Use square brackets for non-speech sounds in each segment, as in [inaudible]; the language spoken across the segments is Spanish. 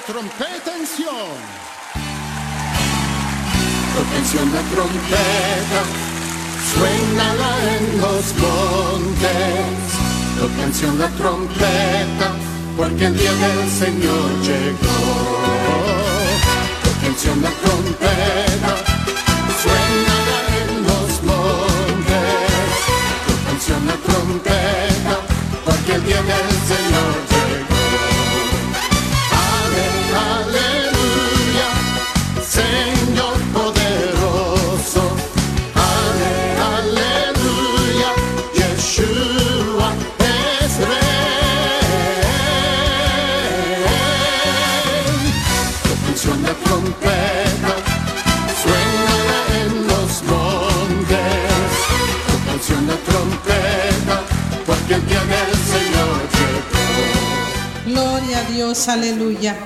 la trompeta en Sion. Toquen la trompeta, suénala en los montes. Toquen la trompeta, porque el día del Señor llegó. Toquen la trompeta, suénala en los montes. Toquen la trompeta, porque el día del Señor Dios, aleluya.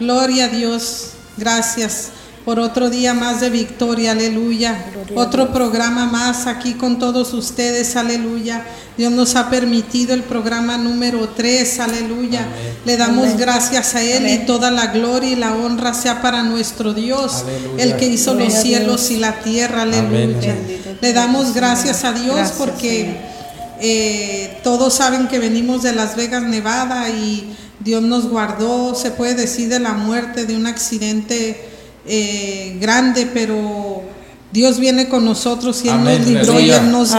Gloria a Dios. Gracias por otro día más de victoria, aleluya. Otro programa más aquí con todos ustedes, aleluya. Dios nos ha permitido el programa número 3, aleluya. Le damos gracias a Él y toda la gloria y la honra sea para nuestro Dios, el que hizo los cielos y la tierra, aleluya. Le damos gracias a Dios porque eh, todos saben que venimos de Las Vegas, Nevada y Dios nos guardó, se puede decir, de la muerte, de un accidente eh, grande, pero Dios viene con nosotros y Él nos libró y Él nos,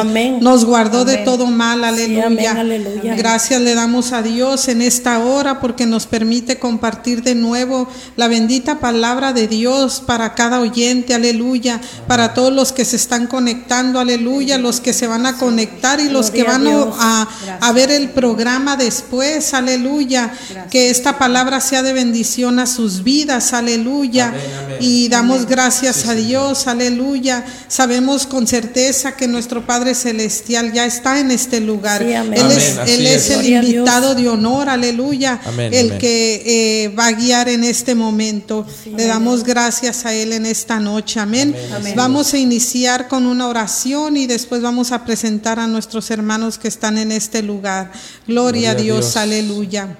nos guardó de todo mal. Aleluya. Gracias le damos a Dios en esta hora porque nos permite compartir de nuevo la bendita palabra de Dios para cada oyente. Aleluya. Para todos los que se están conectando. Aleluya. Los que se van a conectar y los que van a, a, ver el programa después. Aleluya. Que esta palabra sea de bendición a sus vidas. Aleluya. Y damos gracias a Dios. Aleluya Sabemos con certeza que nuestro Padre Celestial ya está en este lugar. él es, el invitado de honor, aleluya, el que eh, va a guiar en este momento. Le damos gracias a Él en esta noche. Amén. Vamos a iniciar con una oración y después vamos a presentar a nuestros hermanos que están en este lugar. Gloria, a Dios, aleluya.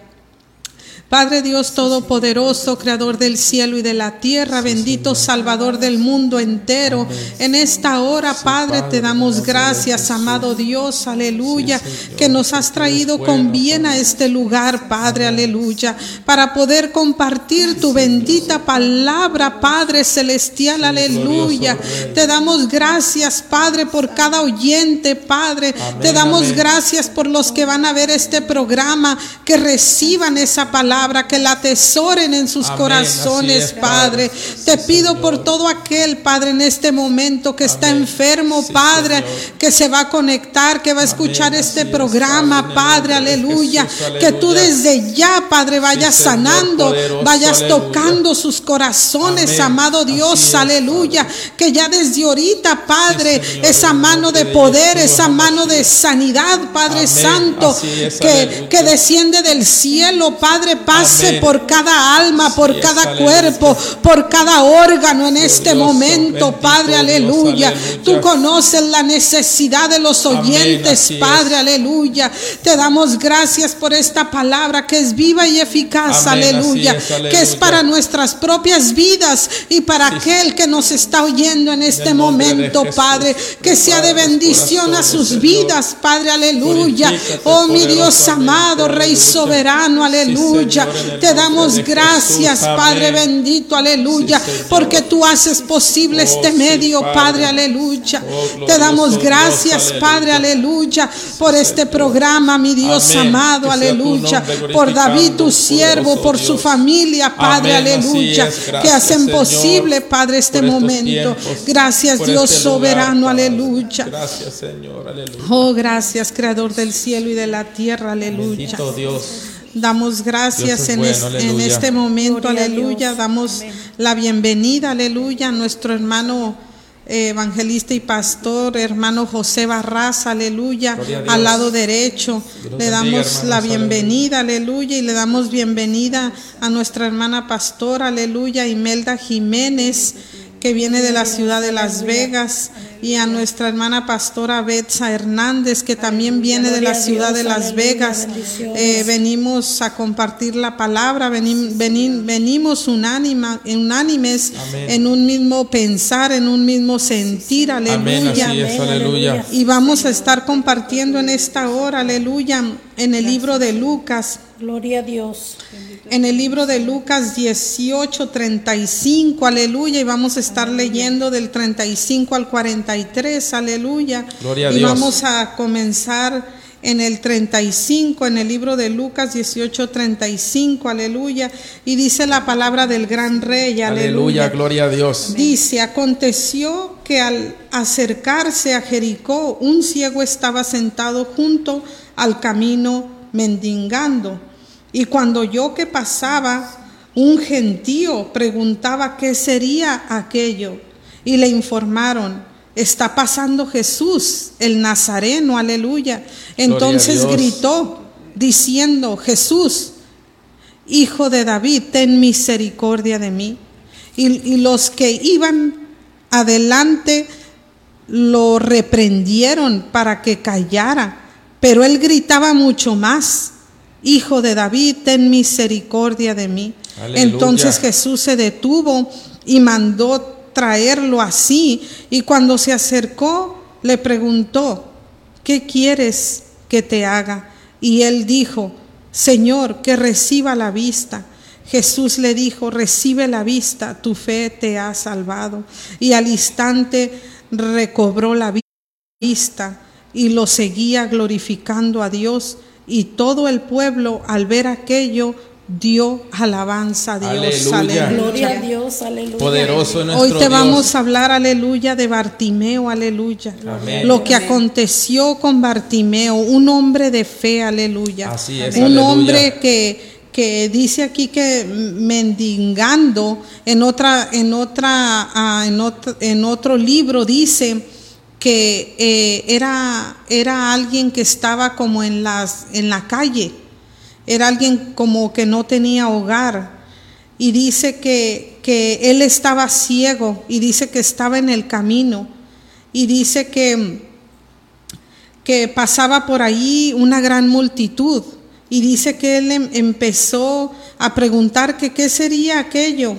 Padre Dios Todopoderoso, Creador del cielo y de la tierra, bendito Salvador del mundo entero. En esta hora, Padre, te damos gracias, amado Dios, aleluya, que nos has traído con bien a este lugar, Padre, aleluya, para poder compartir tu bendita palabra, Padre celestial, aleluya. Te damos gracias, Padre, por cada oyente, Padre. Te damos gracias por los que van a ver este programa, que reciban esa palabra que la atesoren en sus corazones, Padre. Te pido por todo aquel, Padre, en este momento que está enfermo, Padre, que se va a conectar, que va a escuchar este programa, Padre, aleluya. Que tú desde ya, Padre, vayas sanando, vayas tocando sus corazones, amado Dios, aleluya. Que ya desde ahorita, Padre, esa mano de poder, esa mano de sanidad, Padre Santo, que, que desciende del cielo, Padre pase por cada alma, por cada cuerpo, por cada órgano en este momento, Padre, aleluya. Tú conoces la necesidad de los oyentes, Padre, aleluya. Te damos gracias por esta palabra que es viva y eficaz, aleluya, que es para nuestras propias vidas y para aquel que nos está oyendo en este momento, Padre, que sea de bendición a sus vidas, Padre, aleluya. Oh, mi Dios amado, Rey soberano, aleluya. Te damos gracias, Padre bendito, aleluya, porque tú haces posible este medio, Padre, aleluya. Oh, Te damos gracias, Padre, aleluya, por este programa, mi Dios amado, aleluya, por David, tu siervo, por su familia, Padre, aleluya, que hacen posible, Padre, este momento. Gracias, Dios este soberano, aleluya. Gracias, Señor, aleluya. Oh, gracias, Creador del cielo y de la tierra, aleluya. Dios. Damos gracias en, este momento, aleluya. Damos la bienvenida, aleluya, a nuestro hermano eh, evangelista y pastor, hermano José Barras, aleluya, al lado derecho. Le damos la bienvenida, aleluya, y le damos bienvenida a nuestra hermana pastora, aleluya, Imelda Jiménez. que viene de la ciudad de Las Vegas, y a nuestra hermana pastora Betsa Hernández, que también viene de la ciudad de Las Vegas. Eh, venimos a compartir la palabra, venim- venim- venimos unánima- unánimes Amén. en un mismo pensar, en un mismo sentir, es, aleluya. Y vamos a estar compartiendo en esta hora, aleluya, en el libro de Lucas. Gloria a Dios. En el libro de Lucas 18, 35, aleluya, y vamos a estar leyendo del 35 al 43, aleluya. Gloria a y Dios. vamos a comenzar en el 35, en el libro de Lucas 18, 35, aleluya. Y dice la palabra del gran rey, Aleluya, aleluya. gloria a Dios. Dice, aconteció que al acercarse a Jericó, un ciego estaba sentado junto al camino mendigando. Y cuando yo que pasaba, un gentío preguntaba qué sería aquello. Y le informaron, está pasando Jesús, el Nazareno, aleluya. Entonces gritó diciendo, Jesús, Hijo de David, ten misericordia de mí. Y, y los que iban adelante lo reprendieron para que callara, pero él gritaba mucho más, Hijo de David, ten misericordia de mí. Aleluya. Entonces Jesús se detuvo y mandó traerlo así, y cuando se acercó le preguntó, ¿qué quieres que te haga? Y él dijo, Señor, que reciba la vista. Jesús le dijo, recibe la vista, tu fe te ha salvado. Y al instante recobró la vi- vista y lo seguía glorificando a Dios. Y todo el pueblo al ver aquello dio alabanza a Dios. Aleluya. Gloria a Dios. Aleluya. Poderoso nuestro Hoy te Dios. vamos a hablar, aleluya, de Bartimeo, aleluya. Amén. Lo que aconteció con Bartimeo, un hombre de fe, aleluya. Así es, un aleluya. hombre que, que dice aquí que mendigando, en otra, en otra, ah, en otro, en otro libro dice que eh, era, era alguien que estaba como en las, en la calle, era alguien como que no tenía hogar. Y dice que, que él estaba ciego y dice que estaba en el camino. Y dice que, que pasaba por ahí una gran multitud. Y dice que él em- empezó a preguntar que qué sería aquello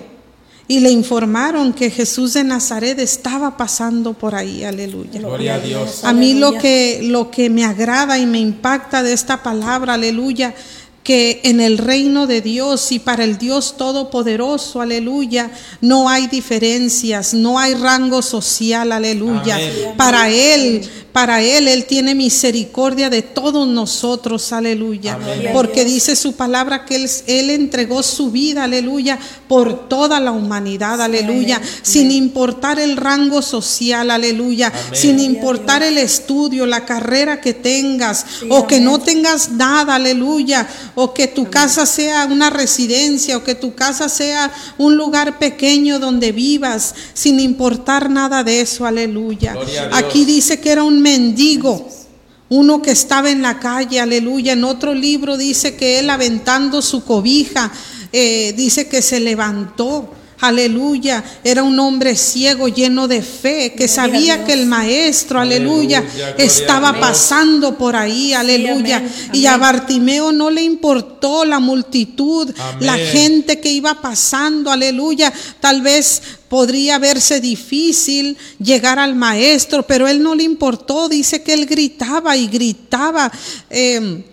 y le informaron que Jesús de Nazaret estaba pasando por ahí, aleluya. Gloria a Dios. A mí lo que, lo que me agrada y me impacta de esta palabra, aleluya, que en el reino de Dios y para el Dios Todopoderoso, aleluya, no hay diferencias, no hay rango social, aleluya. Amén. Para Él, para Él, Él tiene misericordia de todos nosotros, aleluya. Amén. Porque dice su palabra que él, él entregó su vida, aleluya, por toda la humanidad, aleluya, sin importar el rango social, aleluya, Amén. sin importar el estudio, la carrera que tengas, o que no tengas nada, aleluya, o que tu casa sea una residencia, o que tu casa sea un lugar pequeño donde vivas, sin importar nada de eso, aleluya. Aquí dice que era un mendigo. Uno que estaba en la calle, aleluya. En otro libro dice que él aventando su cobija, eh, dice que se levantó. Aleluya, era un hombre ciego lleno de fe, que sabía que el maestro, aleluya, estaba pasando por ahí, aleluya. amén, Y a. Bartimeo no le importó la multitud, la gente que iba pasando, aleluya. Tal vez podría verse difícil llegar al maestro, pero él no le importó. Dice que él gritaba y gritaba. eh,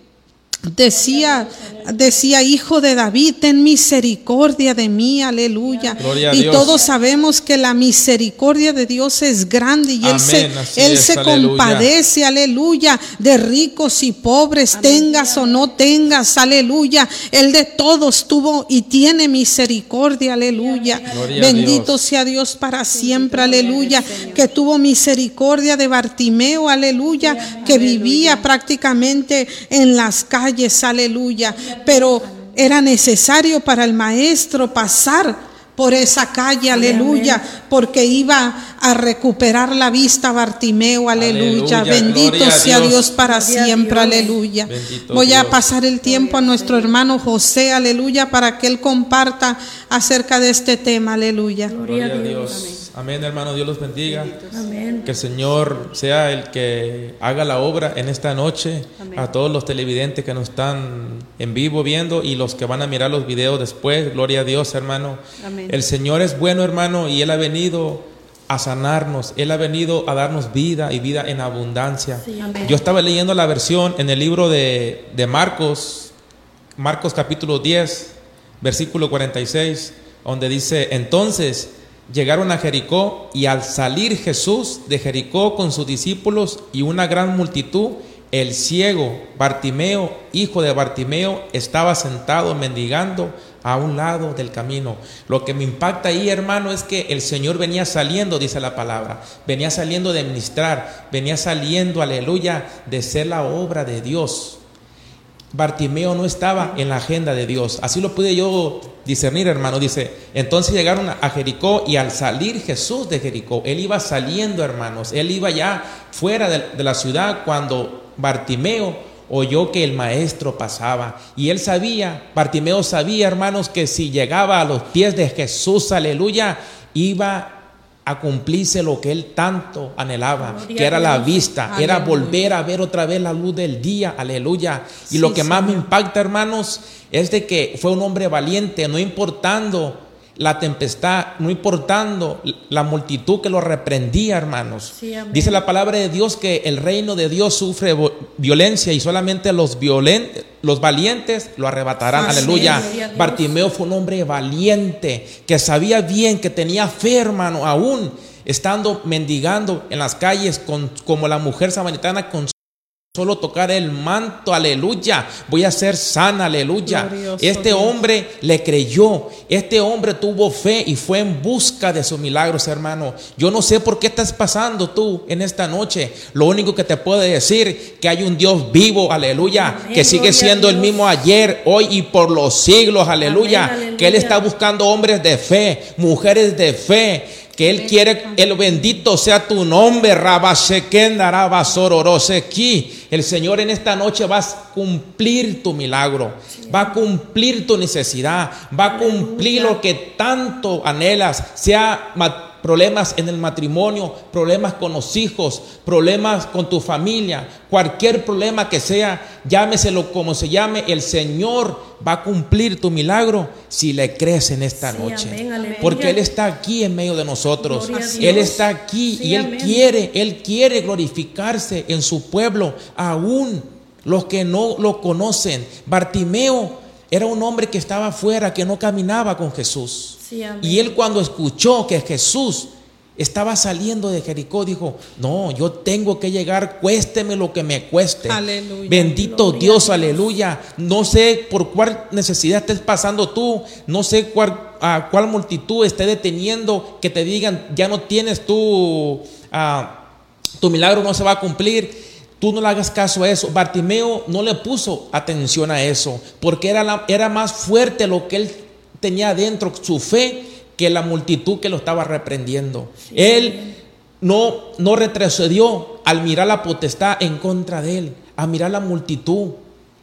Decía, decía, hijo de David, ten misericordia de mí, aleluya. Y Dios. todos sabemos que la misericordia de Dios es grande y Él se, él es, se aleluya. compadece, aleluya, de ricos y pobres, tengas o no tengas, aleluya. Él de todos tuvo y tiene misericordia, aleluya. Gloria Bendito Dios. sea Dios para siempre, aleluya. Que tuvo misericordia de Bartimeo, aleluya, que vivía prácticamente en las calles, aleluya. Pero era necesario para el maestro pasar por esa calle, aleluya, porque iba a recuperar la vista Bartimeo, aleluya. Aleluya, Bendito sea Dios. Dios para Gloria siempre, Dios. aleluya. Bendito Voy a pasar el tiempo a nuestro hermano José, aleluya, para que él comparta acerca de este tema, aleluya. Gloria a Gloria a Dios. Dios. Amén, hermano. Dios los bendiga. Amén. Que el Señor sea el que haga la obra en esta noche. Amén. A todos los televidentes que nos están en vivo viendo y los que van a mirar los videos después. Gloria a Dios, hermano. Amén. El Señor es bueno, hermano, y Él ha venido a sanarnos. Él ha venido a darnos vida y vida en abundancia. Sí, amén. Yo estaba leyendo la versión en el libro de, de Marcos, Marcos capítulo 10, versículo 46, donde dice, entonces llegaron a Jericó y al salir Jesús de Jericó con sus discípulos y una gran multitud, el ciego Bartimeo, hijo de Bartimeo, estaba sentado mendigando a un lado del camino. Lo que me impacta ahí, hermano, es que el Señor venía saliendo, dice la palabra, venía saliendo de ministrar, venía saliendo, aleluya, de ser la obra de Dios. Bartimeo no estaba en la agenda de Dios. Así lo pude yo discernir, hermano. Dice, entonces llegaron a Jericó y al salir Jesús de Jericó, él iba saliendo, hermanos. Él iba ya fuera de, de la ciudad cuando Bartimeo oyó que el maestro pasaba. Y él sabía, Bartimeo sabía, hermanos, que si llegaba a los pies de Jesús, aleluya, iba a cumplirse lo que él tanto anhelaba, Gloria que era la vista, era volver a ver otra vez la luz del día, aleluya. Y Sí, lo que más me impacta, hermanos, es de que fue un hombre valiente, no importando la tempestad, no importando la multitud que lo reprendía, hermanos. Sí. Dice la palabra de Dios que el reino de Dios sufre violencia y solamente los violen- los valientes lo arrebatarán. Aleluya. Bartimeo fue un hombre valiente que sabía bien que tenía fe, hermano, aún estando mendigando en las calles con, como la mujer samaritana con solo tocar el manto, aleluya, voy a ser sana, aleluya. Glorioso Este Dios. hombre le creyó, este hombre tuvo fe y fue en busca de sus milagros, hermano. Yo no sé por qué estás pasando tú en esta noche. Lo único que te puedo decir que hay un Dios vivo, aleluya, Amén, que sigue siendo el mismo ayer, hoy y por los siglos, aleluya. Amén, Que Él está aleluya. buscando hombres de fe, mujeres de fe. Que Él quiere, el bendito sea tu nombre, Rabashekenda, Rabasororoseki. El Señor en esta noche va a cumplir tu milagro, va a cumplir tu necesidad, va a cumplir lo que tanto anhelas, sea problemas en el matrimonio, problemas con los hijos, problemas con tu familia, cualquier problema que sea, llámeselo como se llame, el Señor va a cumplir tu milagro si le crees en esta Sí, noche. amén. Porque Él está aquí en medio de nosotros. Él está aquí Sí, y Él amén. quiere, Él quiere glorificarse en su pueblo, aún los que no lo conocen. Bartimeo era un hombre que estaba afuera, que no caminaba con Jesús. Sí. Y él cuando escuchó que Jesús estaba saliendo de Jericó, dijo, no, yo tengo que llegar, cuésteme lo que me cueste. Aleluya. Bendito Dios. aleluya. No sé por cuál necesidad estés pasando tú, no sé cuál, a cuál multitud esté deteniendo que te digan, ya no tienes tú, ah, tu milagro no se va a cumplir. Tú no le hagas caso a eso. Bartimeo no le puso atención a eso, porque era, la- era más fuerte lo que él tenía dentro, su fe, que la multitud que lo estaba reprendiendo. Él no, no retrocedió al mirar la potestad en contra de él, a mirar la multitud.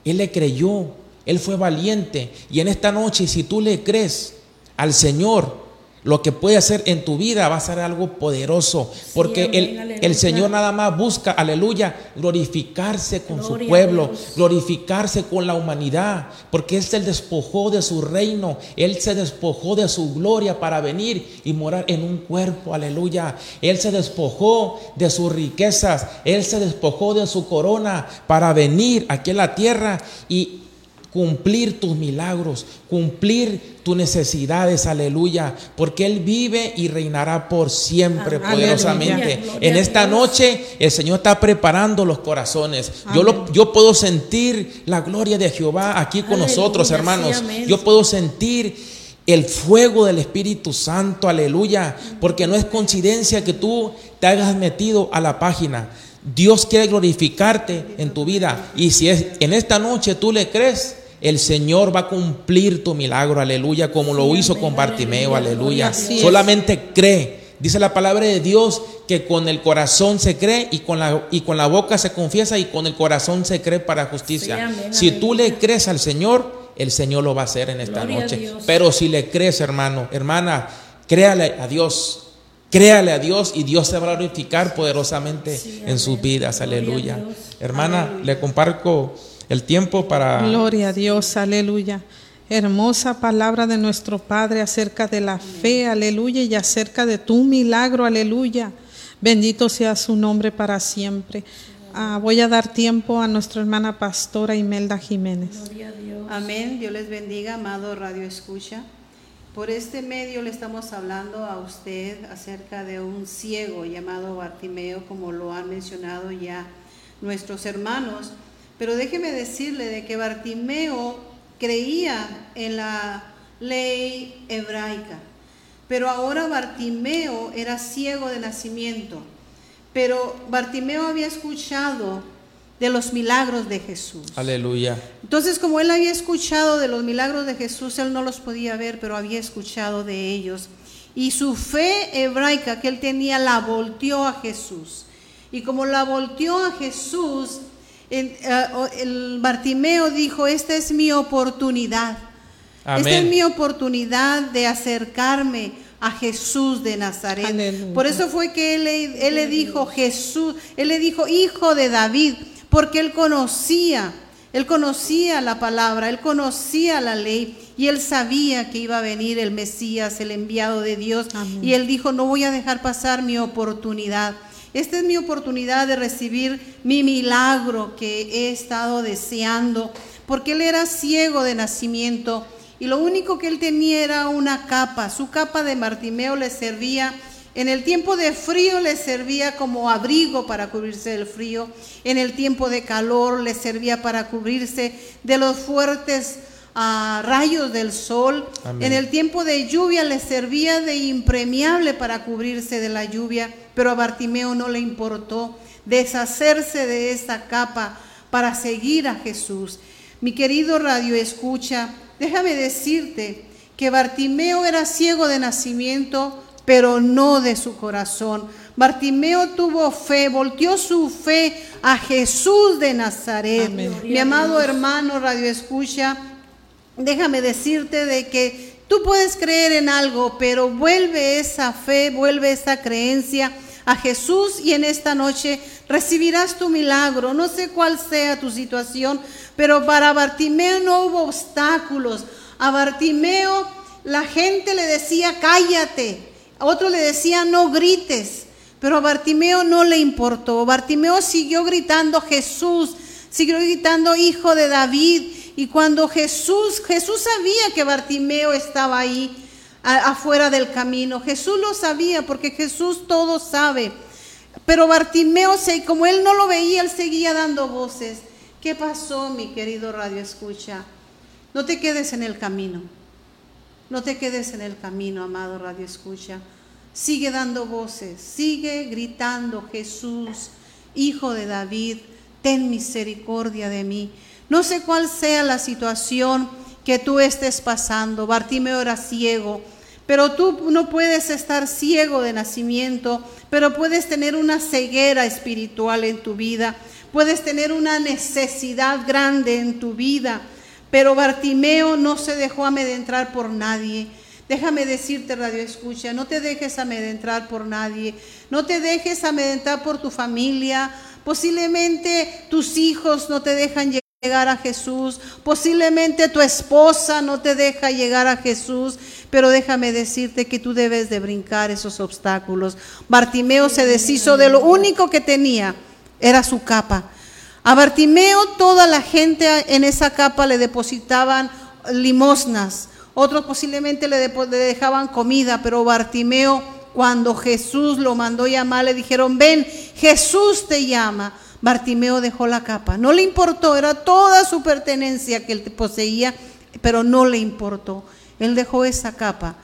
Él le creyó, él fue valiente. Y en esta noche, si tú le crees al Señor, lo que puede hacer en tu vida va a ser algo poderoso. Porque el, el Señor nada más busca, aleluya, glorificarse con Gloria su pueblo, glorificarse con la humanidad, porque Él se despojó de su reino, Él se despojó de su gloria para venir y morar en un cuerpo, aleluya. Él se despojó de sus riquezas, Él se despojó de su corona para venir aquí a la tierra y cumplir tus milagros, cumplir tus necesidades, aleluya, porque Él vive y reinará por siempre poderosamente. En esta noche el Señor está preparando los corazones. Yo, lo- yo puedo sentir la gloria de Jehová aquí con Aleluya, nosotros, hermanos. Yo puedo sentir el fuego del Espíritu Santo, aleluya, porque no es coincidencia que tú te hayas metido a la página. Dios quiere glorificarte en tu vida y si es en esta noche tú le crees, el Señor va a cumplir tu milagro, aleluya, como lo Sí, hizo amén, con Bartimeo, aleluya. Solamente cree. Dice la palabra de Dios que con el corazón se cree y con la, y con la boca se confiesa y con el corazón se cree para justicia. Sí, amén, si tú le crees al Señor, el Señor lo va a hacer en esta Gloria noche. Pero si le crees, hermano, hermana, créale a Dios. Créale a Dios y Dios se va a glorificar poderosamente en sus vidas. Aleluya. Hermana, Aleluya. le comparto el tiempo para... Gloria a Dios, aleluya. Hermosa palabra de nuestro Padre acerca de la fe, aleluya, y acerca de tu milagro, aleluya. Bendito sea su nombre para siempre. Ah, voy a dar tiempo a nuestra hermana pastora Imelda Jiménez. Gloria a Dios. Amén. Dios les bendiga, amado Radio Escucha. Por este medio le estamos hablando a usted acerca de un ciego llamado Bartimeo, como lo han mencionado ya nuestros hermanos. Pero déjeme decirle de que Bartimeo creía en la ley hebraica, pero ahora Bartimeo era ciego de nacimiento. Pero Bartimeo había escuchado de los milagros de Jesús. Aleluya. Entonces, como él había escuchado de los milagros de Jesús, él no los podía ver, pero había escuchado de ellos. Y su fe hebraica que él tenía la volteó a Jesús. Y como la volteó a Jesús, eh, el Bartimeo dijo, esta es mi oportunidad. Esta es mi oportunidad de acercarme a Jesús de Nazaret. Aleluya. Por eso fue que él, le- él le dijo Jesús, él le dijo hijo de David, porque él conocía, él conocía la palabra, él conocía la ley y él sabía que iba a venir el Mesías, el enviado de Dios. Amén. Y él dijo, no voy a dejar pasar mi oportunidad. Esta es mi oportunidad de recibir mi milagro que he estado deseando, porque él era ciego de nacimiento y lo único que él tenía era una capa. Su capa de Martimeo le servía, en el tiempo de frío le servía como abrigo para cubrirse del frío, en el tiempo de calor le servía para cubrirse de los fuertes ah, rayos del sol, Amén. en el tiempo de lluvia le servía de impremiable para cubrirse de la lluvia, pero a Bartimeo no le importó deshacerse de esa capa para seguir a Jesús. Mi querido radio escucha, déjame decirte que Bartimeo era ciego de nacimiento, pero no de su corazón. Bartimeo tuvo fe, volteó su fe a Jesús de Nazaret. Amén. Mi amado hermano radio escucha, déjame decirte de que tú puedes creer en algo, pero vuelve esa fe, vuelve esa creencia a Jesús y en esta noche recibirás tu milagro. No sé cuál sea tu situación, pero para Bartimeo no hubo obstáculos. A Bartimeo la gente le decía, cállate. A otro le decía, no grites. Pero a Bartimeo no le importó. Bartimeo siguió gritando, Jesús, siguió gritando, hijo de David. Y cuando Jesús, Jesús sabía que Bartimeo estaba ahí afuera del camino. Jesús lo sabía porque Jesús todo sabe. Pero Bartimeo, como él no lo veía, él seguía dando voces. ¿Qué pasó, mi querido Radio Escucha? No te quedes en el camino. No te quedes en el camino, amado Radio Escucha. Sigue dando voces, sigue gritando, Jesús, Hijo de David, ten misericordia de mí. No sé cuál sea la situación que tú estés pasando. Bartimeo era ciego, pero tú no puedes estar ciego de nacimiento, pero puedes tener una ceguera espiritual en tu vida. Puedes tener una necesidad grande en tu vida. Pero Bartimeo no se dejó amedrentar por nadie. Déjame decirte, Radio Escucha, no te dejes amedrentar por nadie. No te dejes amedrentar por tu familia. Posiblemente tus hijos no te dejan llegar a Jesús. Posiblemente tu esposa no te deja llegar a Jesús. Pero déjame decirte que tú debes de brincar esos obstáculos. Bartimeo se deshizo de lo único que tenía, era su capa. A Bartimeo toda la gente en esa capa le depositaban limosnas, otros posiblemente le dejaban comida, pero Bartimeo cuando Jesús lo mandó llamar le dijeron, ven, Jesús te llama. Bartimeo dejó la capa, no le importó, era toda su pertenencia que él poseía, pero no le importó. Él dejó esa capa.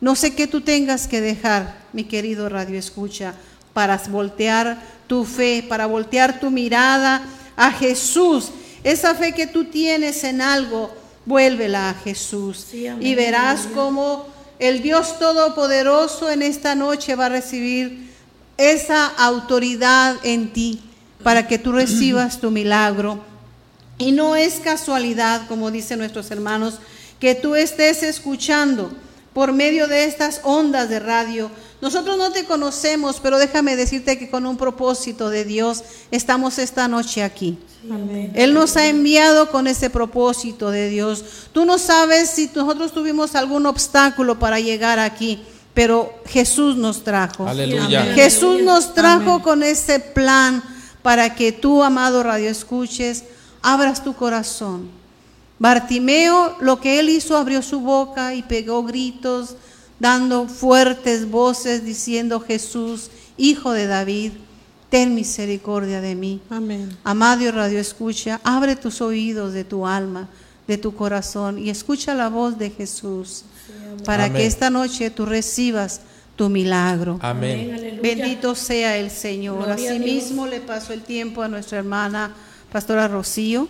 No sé qué tú tengas que dejar, mi querido Radio Escucha, para voltear tu fe, para voltear tu mirada a Jesús. Esa fe que tú tienes en algo, vuélvela a Jesús. Sí, amén. y verás cómo el Dios Todopoderoso en esta noche va a recibir esa autoridad en ti para que tú recibas tu milagro. Y no es casualidad, como dicen nuestros hermanos, que tú estés escuchando por medio de estas ondas de radio Nosotros no te conocemos, pero déjame decirte que con un propósito de Dios estamos esta noche aquí. Amén. Él nos ha enviado con ese propósito de Dios. Tú no sabes si nosotros tuvimos algún obstáculo para llegar aquí, pero Jesús nos trajo. Aleluya. Jesús nos trajo Amén. con ese plan para que tú, amado radio escuches, abras tu corazón. Bartimeo, lo que él hizo, abrió su boca y pegó gritos, dando fuertes voces, diciendo, Jesús, hijo de David, ten misericordia de mí. Amén. Amado Radio Escucha, abre tus oídos de tu alma, de tu corazón y escucha la voz de Jesús para Amén. que esta noche tú recibas tu milagro. Amén. Aleluya. Bendito sea el Señor. Gloria Asimismo le paso el tiempo a nuestra hermana Pastora Rocío.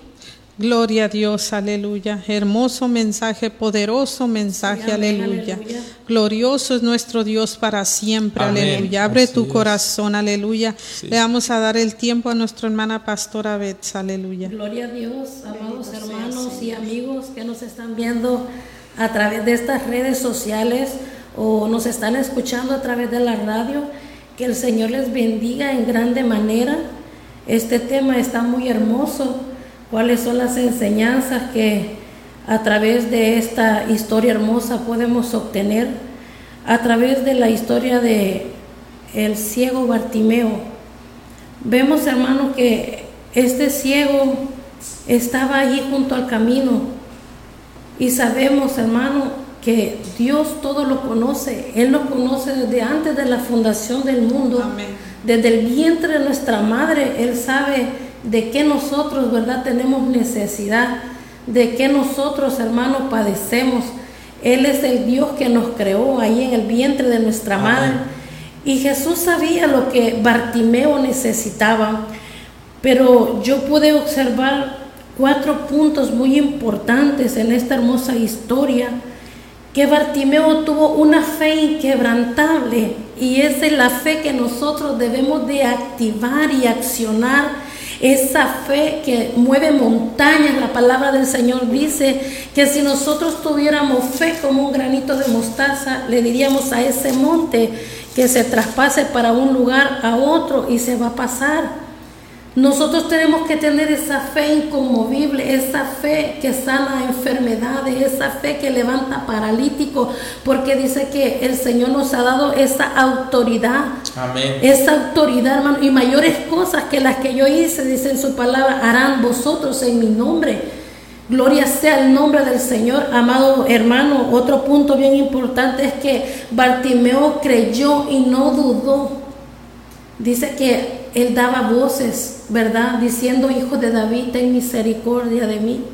Gloria a Dios, aleluya. Hermoso mensaje, poderoso mensaje, Sí, amén, aleluya. aleluya. Glorioso es nuestro Dios para siempre, Amén. aleluya. Abre Así tu es. corazón, aleluya. Sí. Le vamos a dar el tiempo a nuestra hermana Pastora Betts, aleluya. Gloria a Dios, amados hermanos y amigos que nos están viendo a través de estas redes sociales o nos están escuchando a través de la radio. Que el Señor les bendiga en grande manera. Este tema está muy hermoso. ¿Cuáles son las enseñanzas que a través de esta historia hermosa podemos obtener? A través de la historia de el ciego Bartimeo. Vemos, hermano, que este ciego estaba allí junto al camino y sabemos, hermano, que Dios todo lo conoce. Él lo conoce desde antes de la fundación del mundo, Amén. desde el vientre de nuestra madre. Él sabe de qué nosotros, ¿verdad?, tenemos necesidad, de qué nosotros, hermano, padecemos. Él es el Dios que nos creó ahí en el vientre de nuestra Amén. madre. Y Jesús sabía lo que Bartimeo necesitaba, pero yo pude observar cuatro puntos muy importantes en esta hermosa historia, que Bartimeo tuvo una fe inquebrantable y es de la fe que nosotros debemos de activar y accionar. Esa fe que mueve montañas, la palabra del Señor dice que si nosotros tuviéramos fe como un granito de mostaza, le diríamos a ese monte que se traspase para un lugar a otro y se va a pasar. Nosotros tenemos que tener esa fe inconmovible, esa fe que sana enfermedades, esa fe que levanta paralíticos, porque dice que el Señor nos ha dado esa autoridad. Amén. Esa autoridad, hermano, y mayores cosas que las que yo hice, dice en su palabra, harán vosotros en mi nombre. Gloria sea el nombre del Señor, amado hermano. Otro punto bien importante es que Bartimeo creyó y no dudó. Dice que él daba voces, ¿verdad? Diciendo, hijo de David, ten misericordia de mí.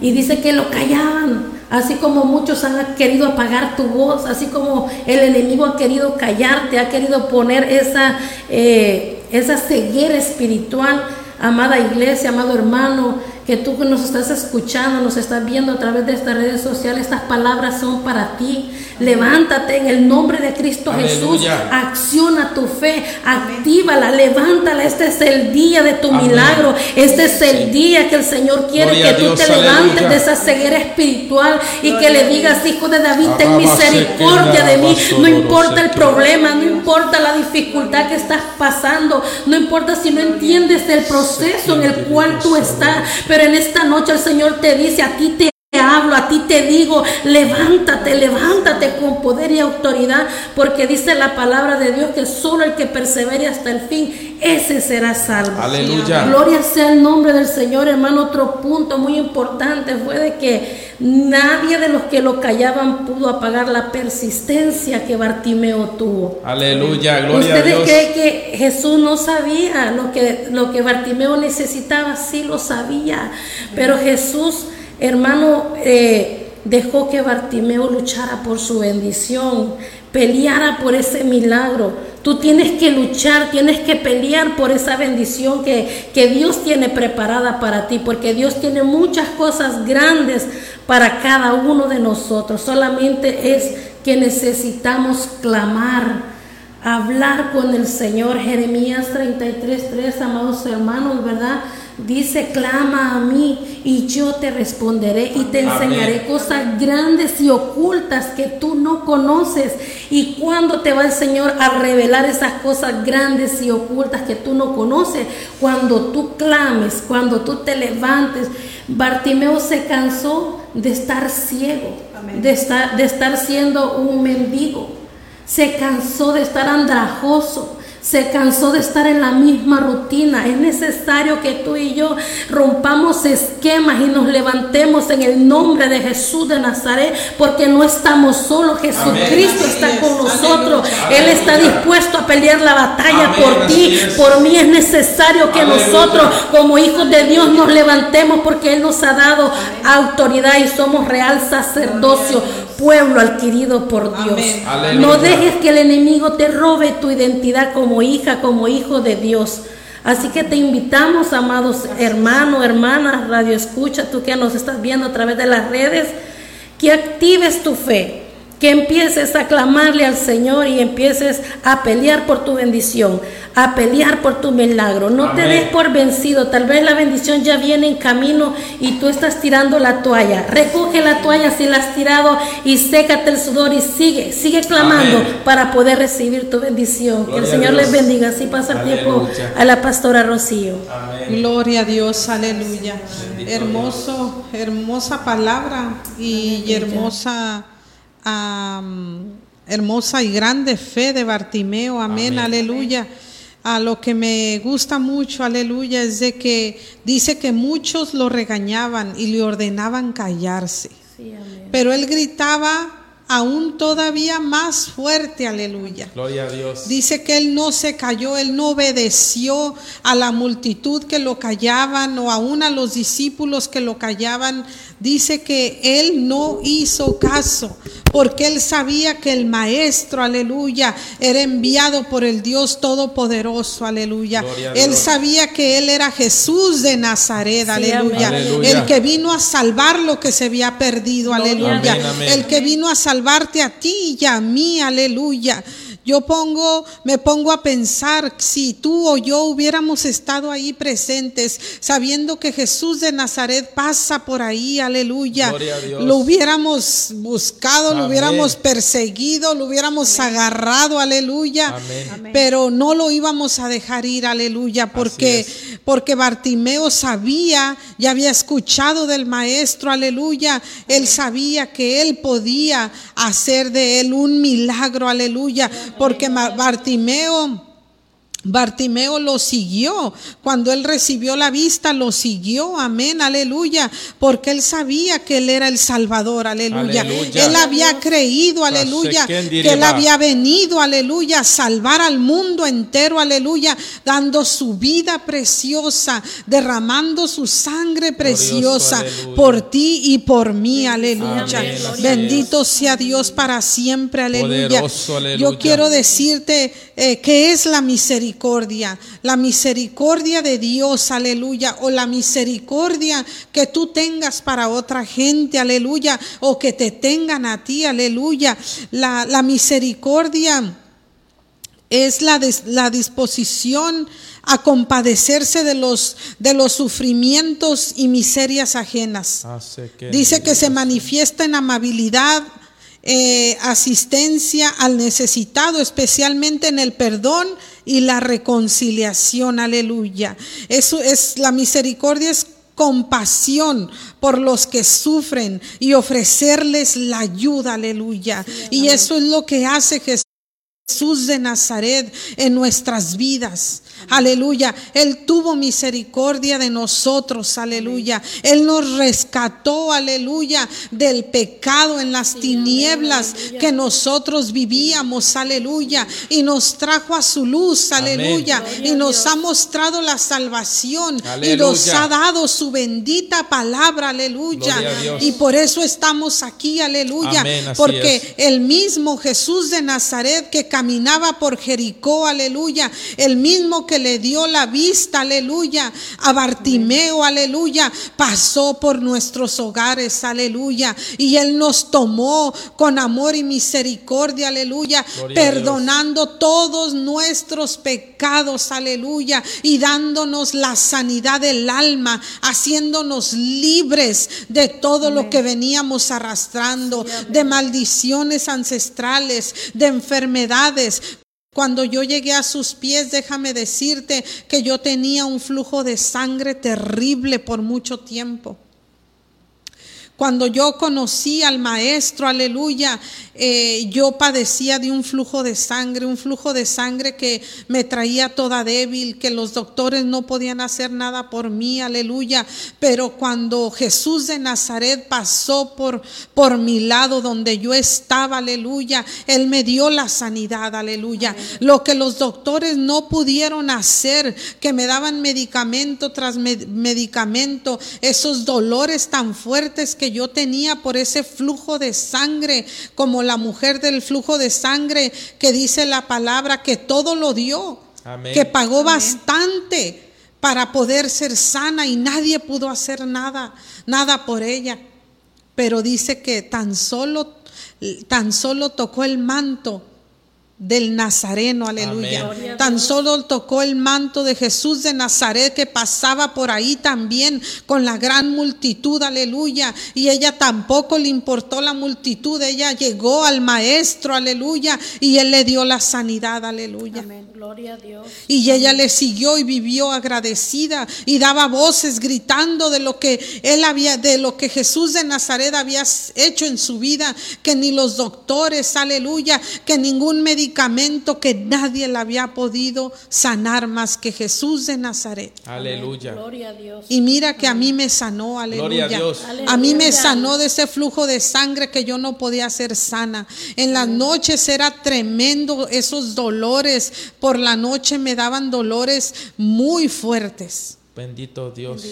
Y dice que lo callaban, así como muchos han querido apagar tu voz, así como el enemigo ha querido callarte, ha querido poner esa, eh, esa ceguera espiritual. Amada iglesia, amado hermano, que tú que nos estás escuchando, nos estás viendo a través de estas redes sociales, estas palabras son para ti. Levántate en el nombre de Cristo Jesús. Acciona tu fe, actívala, levántala. Este es el día de tu Amén. milagro. Este es el día que el Señor quiere Gloria que tú Dios, te levantes aleluya. de esa ceguera espiritual y que le digas, hijo de David, ten misericordia de mí. No importa el problema, no importa la dificultad que estás pasando, no importa si no entiendes el proceso en el cual tú estás, pero en esta noche el Señor te dice, a ti te hablo, a ti te digo, levántate, levántate con poder y autoridad, porque dice la palabra de Dios que solo el que persevere hasta el fin, ese será salvo. Aleluya. Gloria sea el nombre del Señor, hermano. Otro punto muy importante fue de que nadie de los que lo callaban pudo apagar la persistencia que Bartimeo tuvo. Aleluya. Gloria a ¿Ustedes Dios. creen que Jesús no sabía lo que, lo que Bartimeo necesitaba? Sí lo sabía, pero Jesús, hermano, eh, dejó que Bartimeo luchara por su bendición, peleara por ese milagro. Tú tienes que luchar, tienes que pelear por esa bendición que, que Dios tiene preparada para ti, porque Dios tiene muchas cosas grandes para cada uno de nosotros. Solamente es que necesitamos clamar hablar con el Señor. Jeremías 33, 3, amados hermanos, ¿verdad? Dice, clama a mí y yo te responderé y te Amén. enseñaré cosas grandes y ocultas que tú no conoces. ¿Y cuándo te va el Señor a revelar esas cosas grandes y ocultas que tú no conoces? Cuando tú clames, cuando tú te levantes. Bartimeo se cansó de estar ciego, de estar, de estar siendo un mendigo. Se cansó de estar andrajoso. Se cansó de estar en la misma rutina. Es necesario que tú y yo rompamos esquemas y nos levantemos en el nombre de Jesús de Nazaret, porque no estamos solos. Jesucristo Amén. está con nosotros. Él está dispuesto a pelear la batalla Amén. por ti, por mí. Es necesario que nosotros, como hijos de Dios, nos levantemos porque Él nos ha dado autoridad y somos real sacerdocio, pueblo adquirido por Dios. Amén. No dejes que el enemigo te robe tu identidad como hija, como hijo de Dios. Así que te invitamos, amados hermanos, hermanas, radio escucha, tú que nos estás viendo a través de las redes, que actives tu fe, que empieces a clamarle al Señor y empieces a pelear por tu bendición, a pelear por tu milagro. No te des por vencido, tal vez la bendición ya viene en camino y tú estás tirando la toalla. Recoge la toalla si la has tirado y sécate el sudor y sigue, sigue clamando Amén. para poder recibir tu bendición. que el Señor les bendiga. Así pasa el tiempo a la pastora Rocío. Amén. Gloria a Dios, aleluya. Bendito Hermoso, hermosa palabra y hermosa, hermosa y grande fe de Bartimeo. Amén, Amén. aleluya. A lo que me gusta mucho, aleluya, es de que dice que muchos lo regañaban y le ordenaban callarse. Sí, amén. Pero él gritaba aún todavía más fuerte, aleluya. Gloria a Dios. Dice que él no se cayó, él no obedeció a la multitud que lo callaban o aún a los discípulos que lo callaban. Dice que él no hizo caso porque él sabía que el maestro, aleluya, era enviado por el Dios Todopoderoso, aleluya. Él sabía que él era Jesús de Nazaret, Sí, aleluya. El que vino a salvar lo que se había perdido, aleluya. Dios. Amén, amén. El que vino a salvarte a ti y a mí, aleluya. Yo pongo, me pongo a pensar si tú o yo hubiéramos estado ahí presentes, sabiendo que Jesús de Nazaret pasa por ahí, aleluya. Gloria a Dios. Lo hubiéramos buscado, lo hubiéramos perseguido, lo hubiéramos agarrado, aleluya. Amén. Pero no lo íbamos a dejar ir, aleluya, porque, porque Bartimeo sabía, ya había escuchado del maestro, aleluya. Él sabía que él podía hacer de él un milagro, aleluya, porque Bartimeo Bartimeo lo siguió. Cuando él recibió la vista, lo siguió. Amén, aleluya. Porque él sabía que él era el Salvador, aleluya. Aleluya. Él había creído, aleluya, que él había venido, aleluya, a salvar al mundo entero, aleluya, dando su vida preciosa, derramando su sangre preciosa por ti y por mí, aleluya. Amén, Bendito sea Dios para siempre, aleluya. Poderoso, aleluya. Yo quiero decirte eh, que es la misericordia, la misericordia de Dios, aleluya, o la misericordia que tú tengas para otra gente, aleluya, o que te tengan a ti, aleluya. La, la misericordia es la, dis- la disposición a compadecerse de los, de los sufrimientos y miserias ajenas. Que- Dice que se manifiesta en amabilidad, eh, asistencia al necesitado, especialmente en el perdón y la reconciliación. Aleluya. Eso es la misericordia es compasión por los que sufren y ofrecerles la ayuda, aleluya. y eso es lo que hace Jesús. Jesús de Nazaret en nuestras vidas. Aleluya. Él tuvo misericordia de nosotros. Aleluya. Él nos rescató. Aleluya. Del pecado en las tinieblas que nosotros vivíamos. Aleluya. Y nos trajo a su luz. Aleluya. Y nos ha mostrado la salvación. Y nos ha dado su bendita palabra. Aleluya. Y por eso estamos aquí. Aleluya. Porque el mismo Jesús de Nazaret que caminaba por Jericó, aleluya, el mismo que le dio la vista, aleluya, a Bartimeo, aleluya, pasó por nuestros hogares, aleluya, y Él nos tomó con amor y misericordia, aleluya, Gloria perdonando todos nuestros pecados, aleluya, y dándonos la sanidad del alma, haciéndonos libres de todo lo que veníamos arrastrando, de maldiciones ancestrales, de enfermedades. Cuando yo llegué a sus pies, déjame decirte que yo tenía un flujo de sangre terrible por mucho tiempo. Cuando yo conocí al maestro, aleluya, eh, yo padecía de un flujo de sangre, un flujo de sangre que me traía toda débil, que los doctores no podían hacer nada por mí, aleluya. Pero cuando Jesús de Nazaret pasó por, por mi lado donde yo estaba, aleluya, Él me dio la sanidad, aleluya. Lo que los doctores no pudieron hacer, que me daban medicamento tras med- medicamento, esos dolores tan fuertes que yo tenía por ese flujo de sangre, como la mujer del flujo de sangre que dice la palabra que todo lo dio, Amén. que pagó bastante para poder ser sana y nadie pudo hacer nada, nada por ella. Pero dice que tan solo, tan solo tocó el manto del Nazareno, aleluya. Amén. Tan solo tocó el manto de Jesús de Nazaret que pasaba por ahí también con la gran multitud, aleluya. Y ella tampoco le importó la multitud, ella llegó al maestro, aleluya, y él le dio la sanidad, aleluya. Amén. Gloria a Dios. Y ella le siguió y vivió agradecida y daba voces gritando de lo que él había, de lo que Jesús de Nazaret había hecho en su vida, que ni los doctores, aleluya, que ningún medicamento, que nadie le había podido sanar más que Jesús de Nazaret. Aleluya. Gloria a Dios. Y mira que a mí me sanó, Gloria aleluya. a Dios. A mí me sanó de ese flujo de sangre que yo no podía ser sana. En las noches era tremendo esos dolores. Por la noche me daban dolores muy fuertes. Bendito Dios.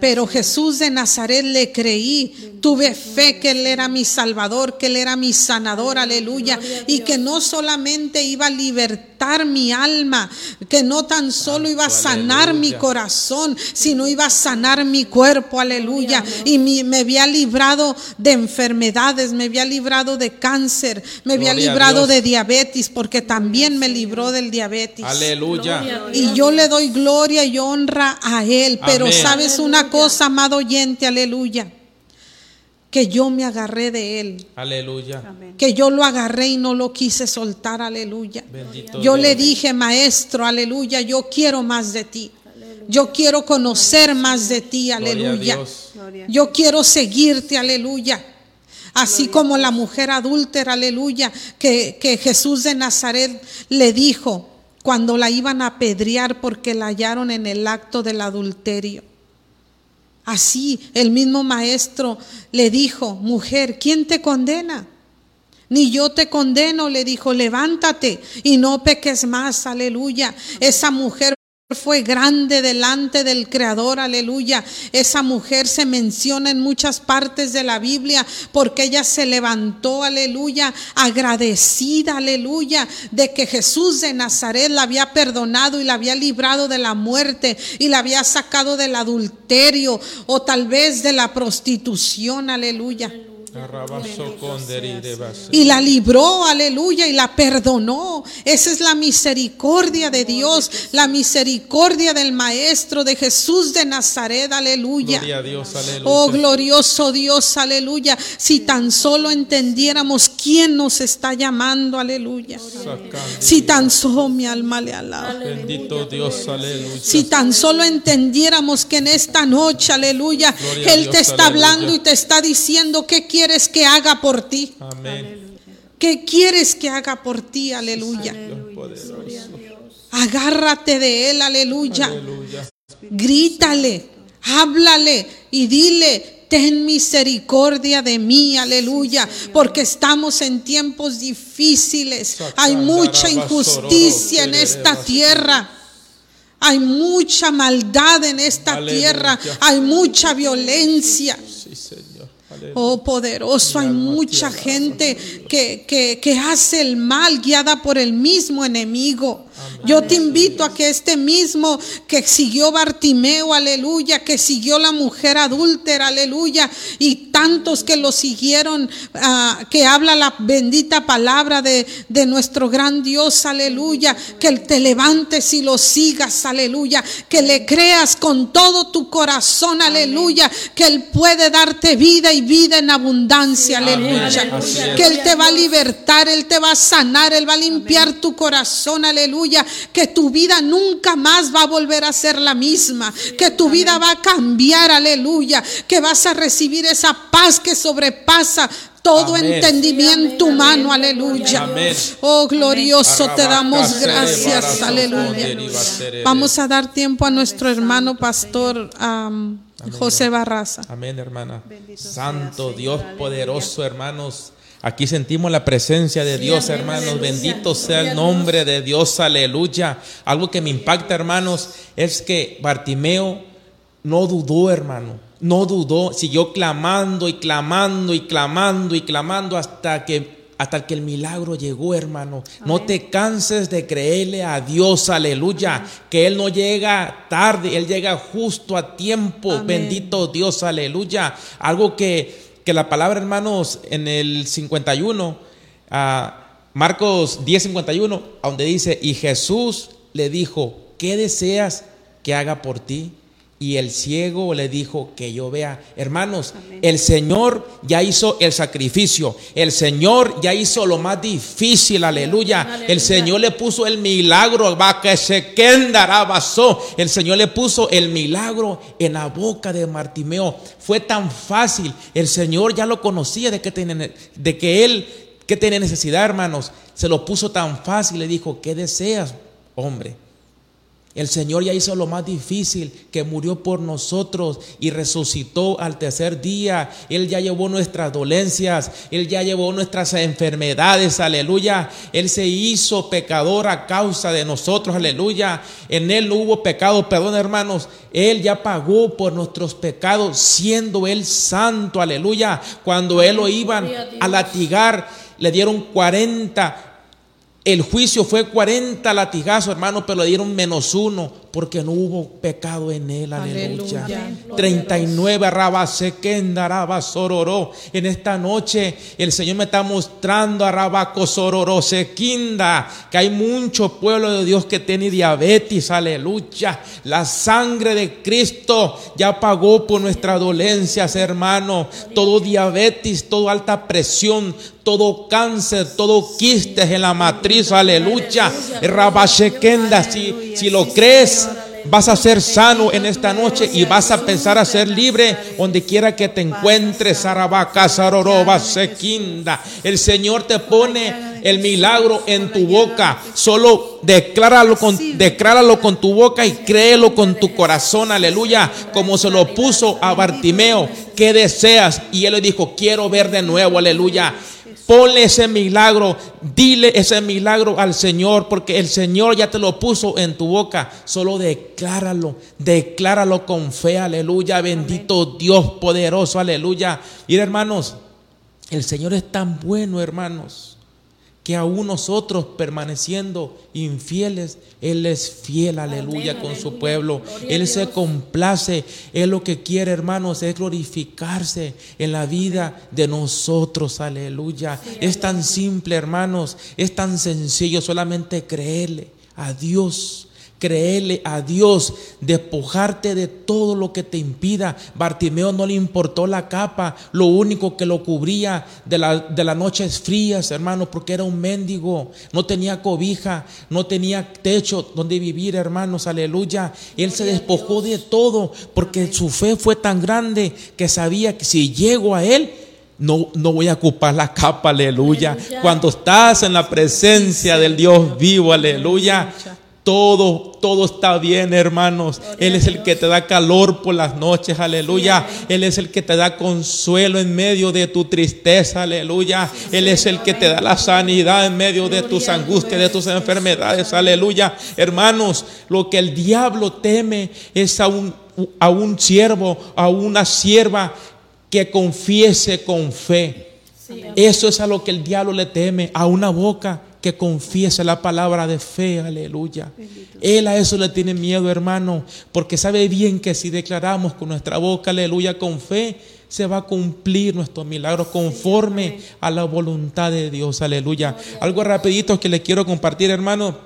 Pero Jesús de Nazaret le creí, tuve fe que Él era mi Salvador, que Él era mi sanador, aleluya, y que no solamente iba a libertar mi alma, que no tan solo iba a sanar mi corazón, sino iba a sanar mi cuerpo, aleluya, y mi- me había librado de enfermedades, me había librado de cáncer, me había Gloria librado de diabetes, porque también me libró del diabetes. Aleluya. Y yo le doy gloria y honra a Él. Pero Amén. sabes una cosa, amado oyente, aleluya. Que yo me agarré de Él. Aleluya. Que yo lo agarré y no lo quise soltar, aleluya. Bendito Yo le dije, maestro, aleluya, yo quiero más de ti. Yo quiero conocer más de ti, aleluya. Yo quiero seguirte, aleluya. Así como la mujer adúltera, aleluya, que, que Jesús de Nazaret le dijo cuando la iban a apedrear porque la hallaron en el acto del adulterio. Así el mismo maestro le dijo, mujer, ¿quién te condena? Ni yo te condeno, le dijo, levántate y no peques más, aleluya. Esa mujer fue grande delante del Creador, aleluya. Esa mujer se menciona en muchas partes de la Biblia porque ella se levantó, aleluya, agradecida, aleluya, de que Jesús de Nazaret la había perdonado y la había librado de la muerte y la había sacado del adulterio o tal vez de la prostitución, aleluya. Y la libró, aleluya, y la perdonó. Esa es la misericordia de Dios, la misericordia del Maestro de Jesús de Nazaret, aleluya. Gloria a Dios. Aleluya. Oh glorioso Dios, aleluya. Si tan solo entendiéramos quién nos está llamando, aleluya. Si tan solo mi alma le alaba. Bendito Dios. Aleluya. Si tan solo entendiéramos que en esta noche, aleluya, Él te está hablando y te está diciendo qué quieres que haga por ti. Amén. ¿Qué quieres que haga por ti? Aleluya. Agárrate de Él, aleluya. Aleluya. Grítale, háblale y dile, ten misericordia de mí, aleluya, porque estamos en tiempos difíciles. Hay mucha injusticia en esta tierra. Hay mucha maldad en esta tierra. Hay mucha violencia. Oh poderoso, hay mucha gente que, que, que hace el mal guiada por el mismo enemigo. Yo te invito a que este mismo que siguió Bartimeo, aleluya, que siguió la mujer adúltera, aleluya, y tantos que lo siguieron, ah, que habla la bendita palabra de, de nuestro gran Dios, aleluya, que te levantes y lo sigas, aleluya, que le creas con todo tu corazón, aleluya, que Él puede darte vida y vida en abundancia, aleluya, que Él te va a libertar, Él te va a sanar, Él va a limpiar tu corazón, aleluya, que tu vida nunca más va a volver a ser la misma, que tu vida va a cambiar, aleluya, que vas a recibir esa paz que sobrepasa todo Amén. entendimiento humano, aleluya. Amén. Oh, glorioso, te damos gracias, aleluya. Vamos a dar tiempo a nuestro hermano pastor José Barraza. Amén, hermana. Santo Dios poderoso, hermanos. Aquí sentimos la presencia de Dios, hermanos. Bendito sea el nombre de Dios, aleluya. Algo que me impacta, hermanos, es que Bartimeo no dudó, hermano. No dudó, siguió clamando y clamando y clamando y clamando hasta que hasta que el milagro llegó, hermano. No te canses de creerle a Dios, aleluya, que Él no llega tarde, Él llega justo a tiempo. Amén. Bendito Dios, aleluya. Algo que, que la palabra, hermanos, en el 51, ah, Marcos 10, 51, donde dice, y Jesús le dijo, ¿qué deseas que haga por ti? Y el ciego le dijo que yo vea. Hermanos, el Señor ya hizo el sacrificio. El Señor ya hizo lo más difícil. Aleluya. El Señor le puso el milagro. Va que se quedará basó. El Señor le puso el milagro en la boca de Martimeo. Fue tan fácil. El Señor ya lo conocía de que, de que él que tenía necesidad, hermanos. Se lo puso tan fácil. Le dijo, ¿qué deseas, hombre? El Señor ya hizo lo más difícil, que murió por nosotros y resucitó al tercer día. Él ya llevó nuestras dolencias, Él ya llevó nuestras enfermedades, aleluya. Él se hizo pecador a causa de nosotros, aleluya. En Él no hubo pecado, perdón hermanos. Él ya pagó por nuestros pecados, siendo Él santo, aleluya. Cuando Él lo iban a latigar, le dieron 40 el juicio fue 40 latigazos, hermano, pero le dieron menos uno porque no hubo pecado en él. Aleluya. Aleluya. 39 araba sequenda, araba sororó. En esta noche el Señor me está mostrando arabaco sororó sequinda que hay mucho pueblo de Dios que tiene diabetes. Aleluya. La sangre de Cristo ya pagó por nuestras dolencias, hermano. Todo diabetes, todo alta presión, todo cáncer, todo quistes en la matriz, aleluya. Rabachequenda, si, si lo crees, vas a ser sano en esta noche y vas a pensar a ser libre donde quiera que te encuentres. Zaroroba, sequinda. El Señor te pone el milagro en tu boca. Solo decláralo con, decláralo con tu boca y créelo con tu corazón. Aleluya. Como se lo puso a Bartimeo. ¿Qué deseas? Y él le dijo, quiero ver de nuevo. Aleluya. Ponle ese milagro, dile ese milagro al Señor, porque el Señor ya te lo puso en tu boca. Solo decláralo, decláralo con fe, aleluya. Bendito Dios poderoso, aleluya. Y hermanos, el Señor es tan bueno, hermanos, que aún nosotros permaneciendo infieles, Él es fiel, aleluya, con su pueblo. Él se complace, Él lo que quiere, hermanos, es glorificarse en la vida de nosotros, aleluya. Es tan simple, hermanos, es tan sencillo solamente creerle a Dios. Creerle a Dios, despojarte de todo lo que te impida. Bartimeo no le importó la capa, lo único que lo cubría de, la, de las noches frías, hermano, porque era un mendigo, no tenía cobija, no tenía techo donde vivir, hermanos, aleluya. Él se despojó de todo porque su fe fue tan grande que sabía que si llego a Él, no, no voy a ocupar la capa, aleluya. Aleluya. Cuando estás en la presencia del Dios vivo, aleluya. Todo, todo está bien, hermanos. Él es el que te da calor por las noches, aleluya. Él es el que te da consuelo en medio de tu tristeza, aleluya. Él es el que te da la sanidad en medio de tus angustias, de tus enfermedades, aleluya. Hermanos, lo que el diablo teme es a un, a un siervo, a una sierva que confiese con fe. Eso es a lo que el diablo le teme, a una boca que confiese la palabra de fe, aleluya. Él a eso le tiene miedo, hermano, porque sabe bien que si declaramos con nuestra boca, aleluya, con fe, se va a cumplir nuestro milagro conforme a la voluntad de Dios, aleluya. Algo rapidito que le quiero compartir, hermano,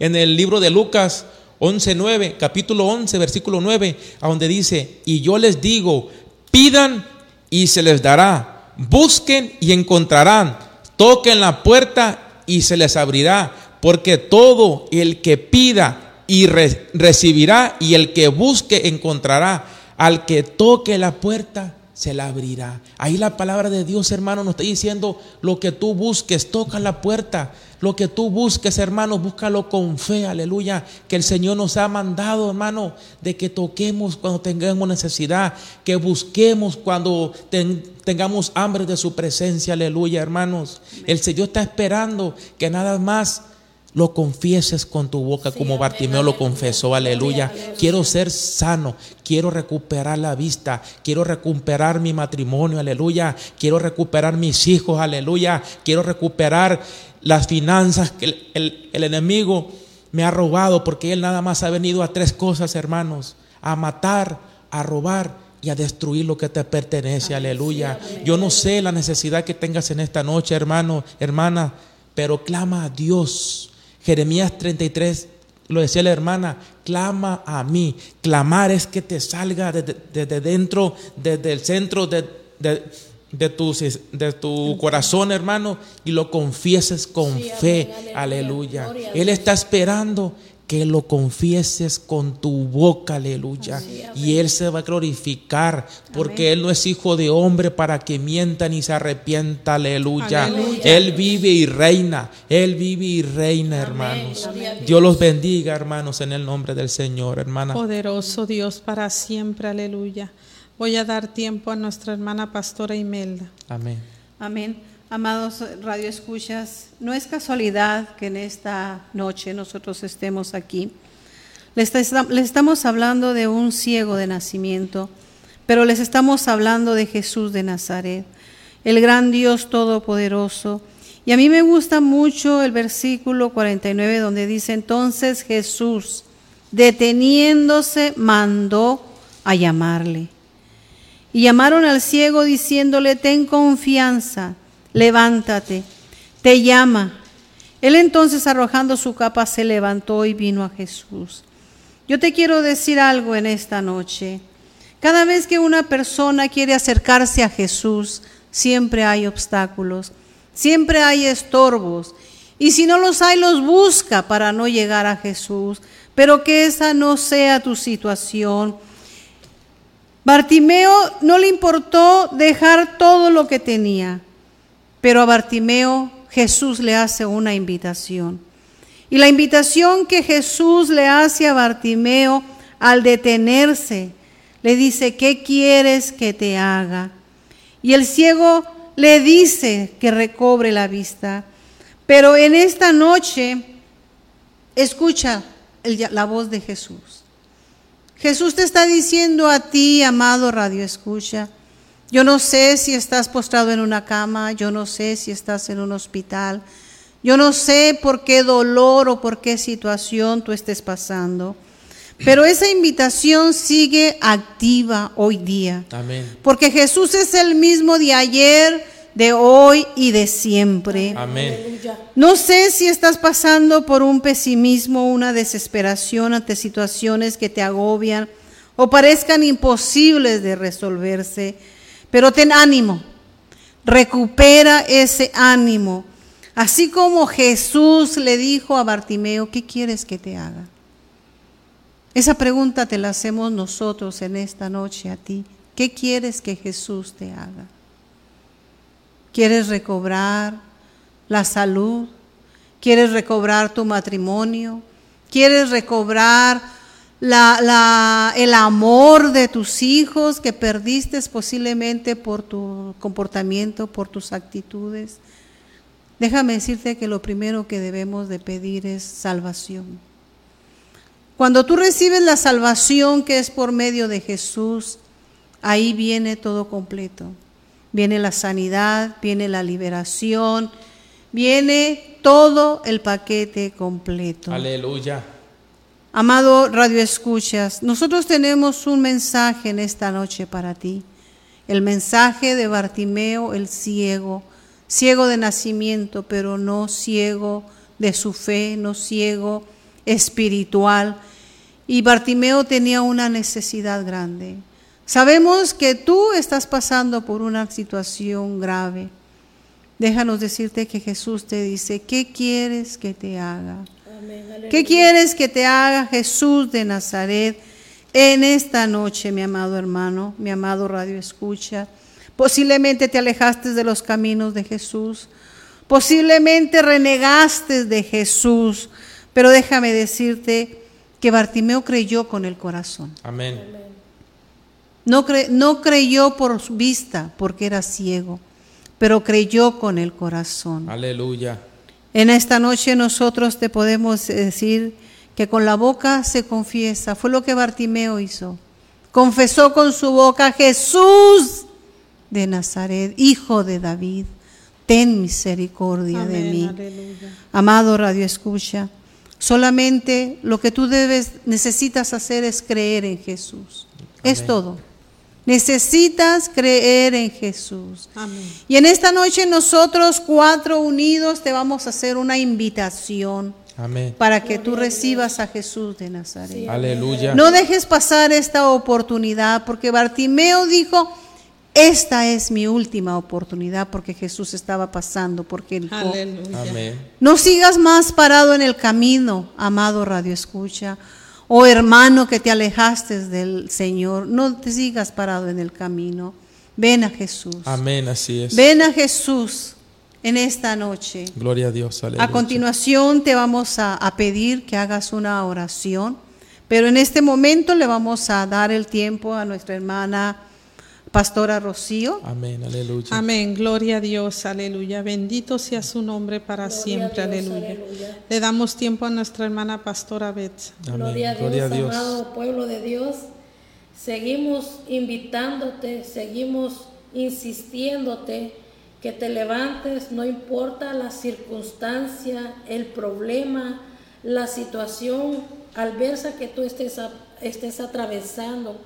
en el libro de Lucas 11:9, capítulo 11, versículo 9, a donde dice, "Y yo les digo, pidan y se les dará, busquen y encontrarán, toquen la puerta y se les abrirá, porque todo el que pida y re- recibirá y el que busque encontrará, al que toque la puerta se la abrirá. Ahí la palabra de Dios, hermano, nos está diciendo lo que tú busques, toca la puerta. Lo que tú busques, hermano, búscalo con fe, aleluya. Que el Señor nos ha mandado, hermano, de que toquemos cuando tengamos necesidad, que busquemos cuando ten- tengamos hambre de su presencia, aleluya, hermanos. El Señor está esperando que nada más lo confieses con tu boca como Bartimeo lo confesó, aleluya. Quiero ser sano, quiero recuperar la vista, quiero recuperar mi matrimonio, aleluya. Quiero recuperar mis hijos, aleluya. Quiero recuperar las finanzas que el, el- el enemigo me ha robado, porque él nada más ha venido a tres cosas, hermanos, a matar, a robar y a destruir lo que te pertenece, aleluya. Yo no sé la necesidad que tengas en esta noche, hermano, hermana, pero clama a Dios. Jeremías 33, lo decía la hermana, clama a mí. Clamar es que te salga desde, desde dentro, desde el centro de, de- de tu, de tu corazón, hermano, y lo confieses con Sí, fe. aleluya. Él está esperando que lo confieses con tu boca, aleluya. Así, y Él se va a glorificar, porque Él no es hijo de hombre para que mienta ni se arrepienta, aleluya. Aleluya. Él vive y reina, Él vive y reina, hermanos. Dios los bendiga, hermanos, en el nombre del Señor, hermana. Poderoso Dios para siempre, aleluya. Voy a dar tiempo a nuestra hermana pastora Imelda. Amén. Amén. Amados Radio Escuchas, no es casualidad que en esta noche nosotros estemos aquí. Les, esta- les estamos hablando de un ciego de nacimiento, pero les estamos hablando de Jesús de Nazaret, el gran Dios todopoderoso. Y a mí me gusta mucho el versículo 49 donde dice, entonces Jesús, deteniéndose, mandó a llamarle. Y llamaron al ciego diciéndole, ten confianza, levántate, te llama. Él entonces arrojando su capa se levantó y vino a Jesús. Yo te quiero decir algo en esta noche. Cada vez que una persona quiere acercarse a Jesús, siempre hay obstáculos, siempre hay estorbos. Y si no los hay, los busca para no llegar a Jesús. Pero que esa no sea tu situación. Bartimeo no le importó dejar todo lo que tenía, pero a Bartimeo Jesús le hace una invitación. Y la invitación que Jesús le hace a Bartimeo al detenerse, le dice, ¿qué quieres que te haga? Y el ciego le dice que recobre la vista. Pero en esta noche, escucha la voz de Jesús. Jesús te está diciendo a ti, amado Radio Escucha, yo no sé si estás postrado en una cama, yo no sé si estás en un hospital, yo no sé por qué dolor o por qué situación tú estés pasando, pero esa invitación sigue activa hoy día, Amén. porque Jesús es el mismo de ayer, de hoy y de siempre. Amén. No sé si estás pasando por un pesimismo, una desesperación ante situaciones que te agobian o parezcan imposibles de resolverse, pero ten ánimo, recupera ese ánimo. Así como Jesús le dijo a Bartimeo, ¿qué quieres que te haga? Esa pregunta te la hacemos nosotros en esta noche a ti. ¿Qué quieres que Jesús te haga? ¿Quieres recobrar la salud? ¿Quieres recobrar tu matrimonio? ¿Quieres recobrar el amor de tus hijos que perdiste posiblemente por tu comportamiento, por tus actitudes? Déjame decirte que lo primero que debemos de pedir es salvación. Cuando tú recibes la salvación que es por medio de Jesús, ahí viene todo completo. Viene la sanidad, viene la liberación, viene todo el paquete completo. Aleluya. Amado Radio Escuchas, nosotros tenemos un mensaje en esta noche para ti. El mensaje de Bartimeo el ciego, ciego de nacimiento, pero no ciego de su fe, no ciego espiritual. Y Bartimeo tenía una necesidad grande. Sabemos que tú estás pasando por una situación grave. Déjanos decirte que Jesús te dice, ¿qué quieres que te haga? ¿Qué quieres que te haga Jesús de Nazaret en esta noche, mi amado hermano, mi amado radio escucha? Posiblemente te alejaste de los caminos de Jesús, posiblemente renegaste de Jesús, pero déjame decirte que Bartimeo creyó con el corazón. Amén. No, cre- no creyó por su vista, porque era ciego, pero creyó con el corazón. Aleluya. En esta noche nosotros te podemos decir que con la boca se confiesa. Fue lo que Bartimeo hizo. Confesó con su boca, Jesús de Nazaret, hijo de David, ten misericordia de mí. aleluya. Amado Radio Escucha, solamente lo que tú debes, necesitas hacer es creer en Jesús. Es Amén. todo. Necesitas creer en Jesús. Amén. Y en esta noche nosotros cuatro unidos te vamos a hacer una invitación Amén. para que tú recibas a Jesús de Nazaret. Aleluya. No dejes pasar esta oportunidad porque Bartimeo dijo, esta es mi última oportunidad porque Jesús estaba pasando por Jericó. Aleluya. Amén. No sigas más parado en el camino, amado Radio Escucha, o hermano que te alejaste del Señor. No te sigas parado en el camino. Ven a Jesús. Amén, así es. Ven a Jesús en esta noche. Gloria a Dios. Aleluya. A continuación te vamos a, a pedir que hagas una oración, pero en este momento le vamos a dar el tiempo a nuestra hermana Pastora Rocío. Amén, aleluya. Amén, gloria a Dios, aleluya. Bendito sea su nombre para siempre, aleluya. Le damos tiempo a nuestra hermana pastora Beth. Amén. Gloria a Dios, Gloria a Dios. amado pueblo de Dios. Seguimos invitándote, seguimos insistiéndote que te levantes, no importa la circunstancia, el problema, la situación adversa que tú estés, a- estés atravesando.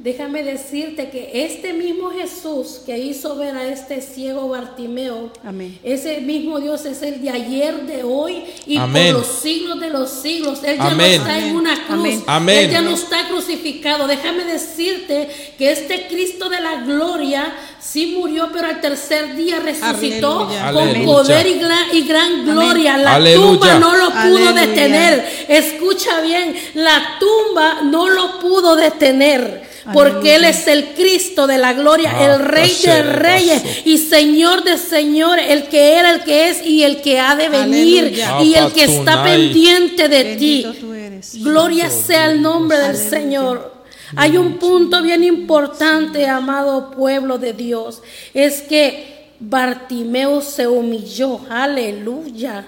Déjame decirte que este mismo Jesús que hizo ver a este ciego Bartimeo, Amén. ese mismo Dios es el de ayer, de hoy y Amén. por los siglos de los siglos. Él ya Amén. no está en una cruz. Amén. Amén. Él ya no está crucificado. Déjame decirte que este Cristo de la gloria sí murió, pero al tercer día resucitó Aleluya. con Aleluya. poder y gran, y gran gloria. La Aleluya. tumba no lo pudo Aleluya. detener. Escucha bien, la tumba no lo pudo detener. Porque Él es el Cristo de la gloria, Ah, el Rey de reyes y Señor de señores, el que era, el que es y el que ha de venir y el que está pendiente de ti. Gloria sea el nombre del. Señor. Hay un punto bien importante, amado pueblo de Dios, es que Bartimeo se humilló, aleluya.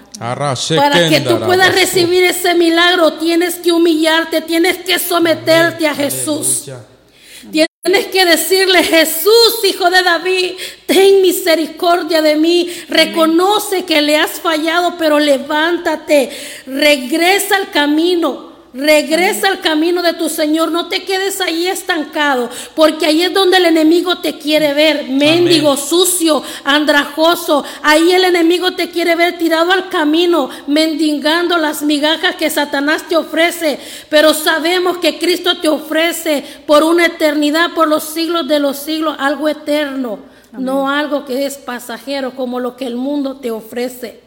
Para que tú puedas recibir ese milagro, tienes que humillarte, tienes que someterte a Jesús. Tienes que decirle, Jesús, hijo de David, ten misericordia de mí. Reconoce que le has fallado, pero levántate, regresa al camino. Regresa al camino de tu Señor, no te quedes ahí estancado, porque ahí es donde el enemigo te quiere ver, mendigo, sucio, andrajoso. Ahí el enemigo te quiere ver tirado al camino, mendigando las migajas que Satanás te ofrece. Pero sabemos que Cristo te ofrece por una eternidad, por los siglos de los siglos, algo eterno, no algo que es pasajero como lo que el mundo te ofrece.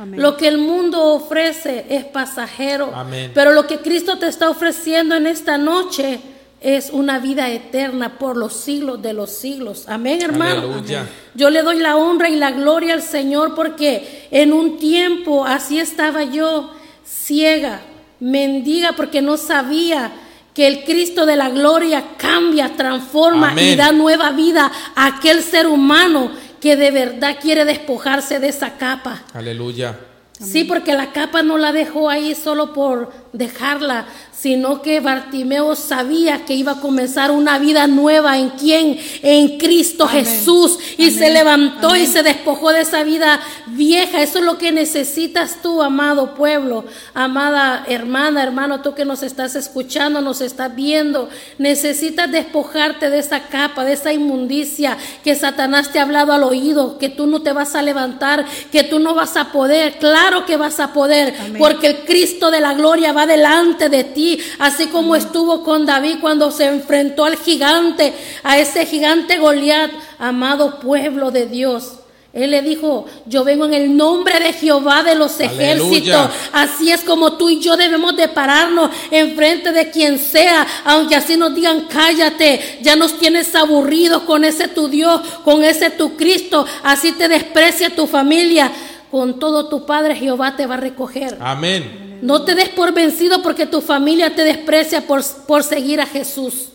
Amén. Lo que el mundo ofrece es pasajero, Amén. pero lo que Cristo te está ofreciendo en esta noche es una vida eterna por los siglos de los siglos. Amén, hermano. Aleluya. Yo le doy la honra y la gloria al Señor porque en un tiempo así estaba yo, ciega, mendiga, porque no sabía que el Cristo de la gloria cambia, transforma y da nueva vida a aquel ser humano que de verdad quiere despojarse de esa capa. Aleluya. Sí, porque la capa no la dejó ahí solo por dejarla, sino que Bartimeo sabía que iba a comenzar una vida nueva en quién, en Cristo Amén. Jesús, y Amén. se levantó y se despojó de esa vida vieja. Eso es lo que necesitas tú, amado pueblo, amada hermana, hermano, tú que nos estás escuchando, nos estás viendo, necesitas despojarte de esa capa, de esa inmundicia que Satanás te ha hablado al oído, que tú no te vas a levantar, que tú no vas a poder. Claro que vas a poder, porque el Cristo de la gloria va delante de ti, así como estuvo con David cuando se enfrentó al gigante, a ese gigante Goliat, amado pueblo de Dios. Él le dijo, yo vengo en el nombre de Jehová de los Aleluya. ejércitos. Así es como tú y yo debemos de pararnos enfrente de quien sea, aunque así nos digan, cállate, ya nos tienes aburridos con ese tu Dios, con ese tu Cristo, así te desprecia tu familia. Con todo tu Padre Jehová te va a recoger. Amén. No te des por vencido porque tu familia te desprecia por, por seguir a Jesús.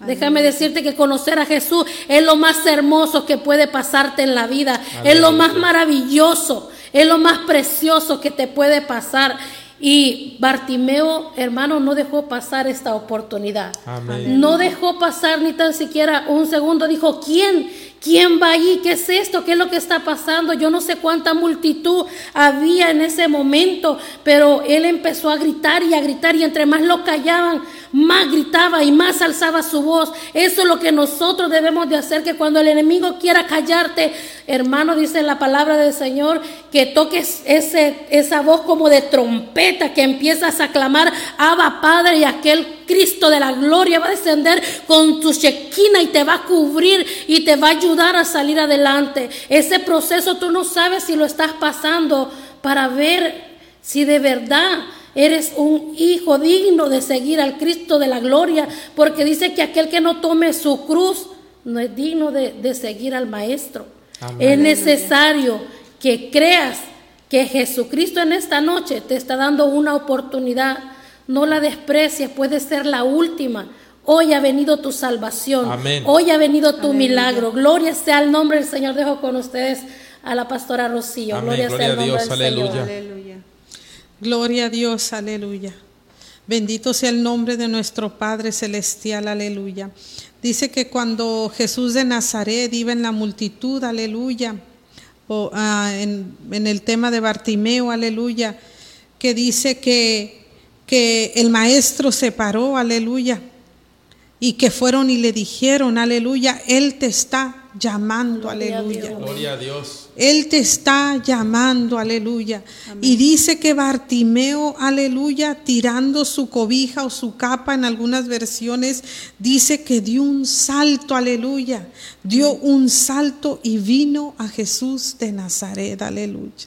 Déjame decirte que conocer a Jesús es lo más hermoso que puede pasarte en la vida. Es lo más maravilloso. Es lo más precioso que te puede pasar. Y Bartimeo, hermano, no dejó pasar esta oportunidad. Amén. No dejó pasar ni tan siquiera un segundo. Dijo, ¿quién? ¿Quién va allí? ¿Qué es esto? ¿Qué es lo que está pasando? Yo no sé cuánta multitud había en ese momento, pero él empezó a gritar y a gritar y entre más lo callaban, más gritaba y más alzaba su voz. Eso es lo que nosotros debemos de hacer, que cuando el enemigo quiera callarte, hermano, dice la palabra del Señor, que toques ese, esa voz como de trompeta, que empiezas a clamar, Abba Padre, y aquel Cristo de la gloria va a descender con tu chequina y te va a cubrir y te va a ayudar a salir adelante. Ese proceso tú no sabes si lo estás pasando para ver si de verdad eres un hijo digno de seguir al Cristo de la gloria, porque dice que aquel que no tome su cruz no es digno de, de seguir al Maestro. Amén. Es necesario que creas que Jesucristo en esta noche te está dando una oportunidad. No la desprecies, puede ser la última. Hoy ha venido tu salvación. Amén. Hoy ha venido tu milagro. Gloria sea el nombre del Señor. Dejo con ustedes a la pastora Rocío. Amén. Gloria, Gloria sea a el nombre Dios. del Señor. Aleluya. Aleluya. Gloria a Dios, aleluya. Bendito sea el nombre de nuestro Padre Celestial, aleluya. Dice que cuando Jesús de Nazaret iba en la multitud, aleluya, o, ah, en, en el tema de Bartimeo, aleluya, que dice que, que el maestro se paró, aleluya, y que fueron y le dijeron, aleluya, Él te está llamando, Gloria aleluya. Gloria a Dios. Él te está llamando, aleluya. Y dice que Bartimeo, aleluya, tirando su cobija o su capa en algunas versiones, dice que dio un salto, aleluya. Dio un salto y vino a Jesús de Nazaret, aleluya.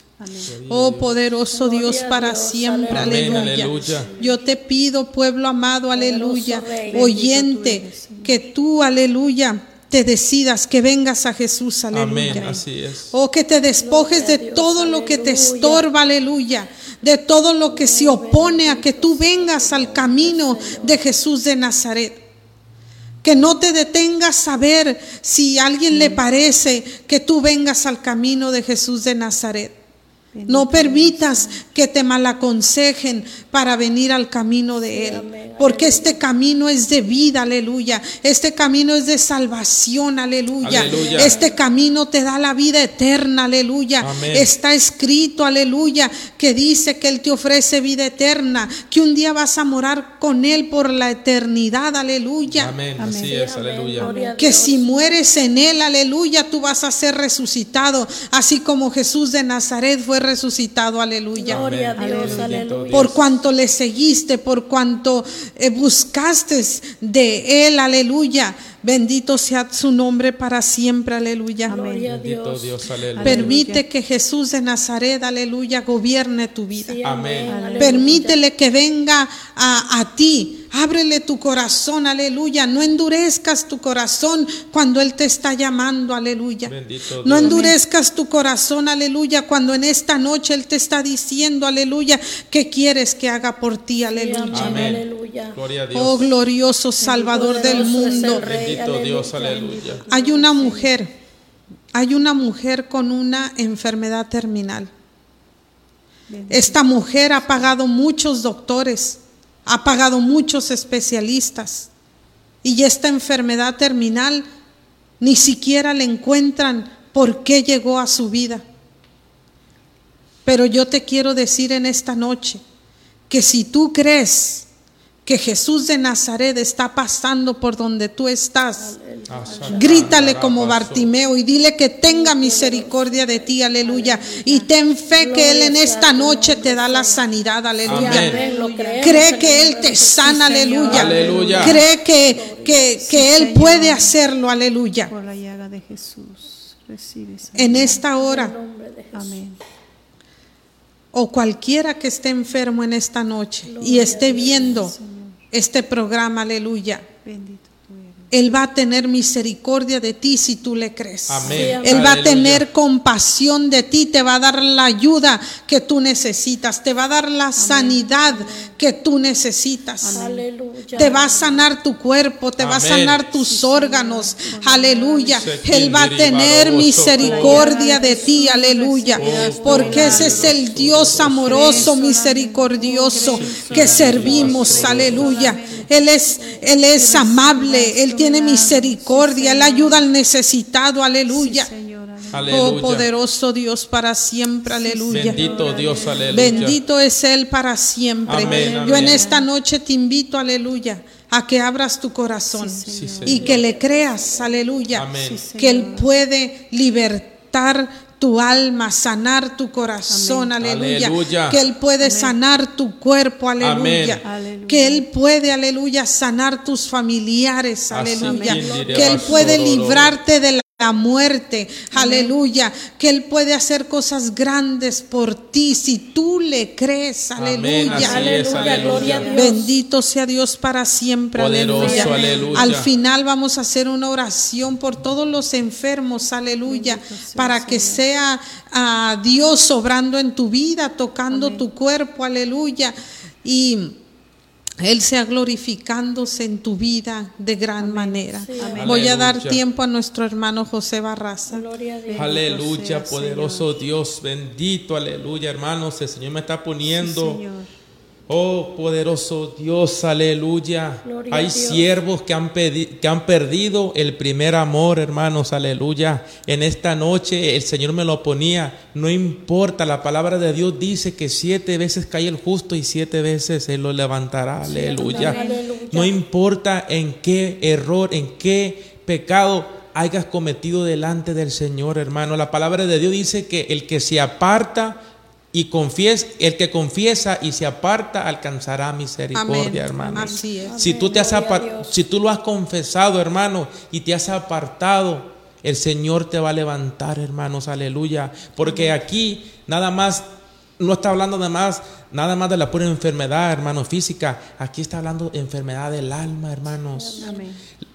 Oh poderoso Dios para siempre, Amén, aleluya. Yo te pido, pueblo amado, aleluya, oyente, que tú, aleluya, te decidas que vengas a Jesús, aleluya. Amén. Así es. O que te despojes de todo lo que te estorba, aleluya. De todo lo que se opone a que tú vengas al camino de Jesús de Nazaret. Que no te detengas a ver si a alguien le parece que tú vengas al camino de Jesús de Nazaret. No permitas que te malaconsejen para venir al camino de Él. Porque este camino es de vida, aleluya. Este camino es de salvación, aleluya. Aleluya. Este camino te da la vida eterna, aleluya. Amén. Está escrito, aleluya, que dice que Él te ofrece vida eterna, que un día vas a morar con Él por la eternidad, aleluya. Amén. Así es. Aleluya. Que si mueres en Él, aleluya, tú vas a ser resucitado, así como Jesús de Nazaret fue resucitado, aleluya. Gloria a Amén. Dios, Aleluya. aleluya. Por cuanto le seguiste, por cuanto eh, buscaste de Él, aleluya. Bendito sea su nombre para siempre, aleluya. Gloria a Bendito Dios. Dios. Aleluya. Permite que Jesús de Nazaret, aleluya, gobierne tu vida. Sí, Amén. aleluya. Permítele que venga a, a ti. Ábrele tu corazón, aleluya. No endurezcas tu corazón cuando Él te está llamando, aleluya. Bendito No endurezcas tu corazón, aleluya, cuando en esta noche Él te está diciendo, aleluya, que quieres que haga por ti, Sí, aleluya. amén, Amén. Aleluya. Gloria a Dios. Oh glorioso Salvador del Poderoso es el mundo. Bendito Dios. Aleluya. Hay una mujer, hay una mujer con una enfermedad terminal. Esta mujer ha pagado muchos doctores, ha pagado muchos especialistas y esta enfermedad terminal ni siquiera le encuentran por qué llegó a su vida. Pero yo te quiero decir en esta noche que si tú crees que Jesús de Nazaret está pasando por donde tú estás, grítale como Bartimeo y dile que tenga misericordia de ti, aleluya. Y ten fe que Él en esta noche te da la sanidad, aleluya. Amén. Lo creemos, Cree que Él te sana, aleluya. Aleluya. Cree que, que, que Él puede hacerlo, aleluya. Por la llaga de Jesús. En esta hora, nombre de Jesús. Amén. O cualquiera que esté enfermo en esta noche y esté viendo este programa, aleluya. Bendito. Él va a tener misericordia de ti si tú le crees. Amén. Él va a tener compasión de ti, te va a dar la ayuda que tú necesitas, te va a dar la sanidad que tú necesitas. Aleluya. Te va a sanar tu cuerpo, te va a sanar tus órganos. Aleluya. Él va a tener misericordia de ti. Aleluya. Porque ese es el Dios amoroso, misericordioso que servimos. Aleluya. Él es, Él es amable, Él tiene misericordia, Él ayuda al necesitado. Aleluya. Señor, aleluya. Oh poderoso Dios para siempre. Aleluya. Bendito Dios, aleluya. Bendito es Él para siempre. Amén, Yo en esta noche te invito, aleluya, a que abras tu corazón Sí, Señor. y que le creas, aleluya, Amén. Que Él puede libertar tu alma, sanar tu corazón, aleluya, Aleluya. que Él puede sanar tu cuerpo, aleluya. Aleluya. que Él puede, aleluya, sanar tus familiares, aleluya, que Él puede librarte de la la muerte, aleluya, que Él puede hacer cosas grandes por ti si tú le crees, Amén, aleluya. es, Aleluya, gloria a Dios. Bendito sea Dios para siempre, Poderoso, aleluya. aleluya. Al final vamos a hacer una oración por todos los enfermos, aleluya, para que sea ah, Dios obrando en tu vida, tocando tu cuerpo, aleluya, y él sea glorificándose en tu vida de gran manera. Voy a dar tiempo a nuestro hermano José Barraza. Gloria a Dios. Aleluya, poderoso Dios, bendito, aleluya, hermanos, el Señor me está poniendo, Señor. Oh poderoso Dios, aleluya. Gloria Hay Dios. siervos que han, pedi- que han perdido el primer amor, hermanos, aleluya. En esta noche el Señor me lo ponía, no importa, la palabra de Dios dice que siete veces cae el justo y siete veces Él lo levantará, aleluya. Aleluya. No importa en qué error, en qué pecado hayas cometido delante del Señor, hermano. La palabra de Dios dice que el que se aparta y confiesa, el que confiesa y se aparta alcanzará misericordia, Amén. hermano. Así es. Si tú te has si tú lo has confesado, hermano, y te has apartado, el Señor te va a levantar, hermanos, aleluya. Porque aquí nada más no está hablando nada más nada más de la pura enfermedad, hermano, física. Aquí está hablando de enfermedad del alma, hermanos. Amén.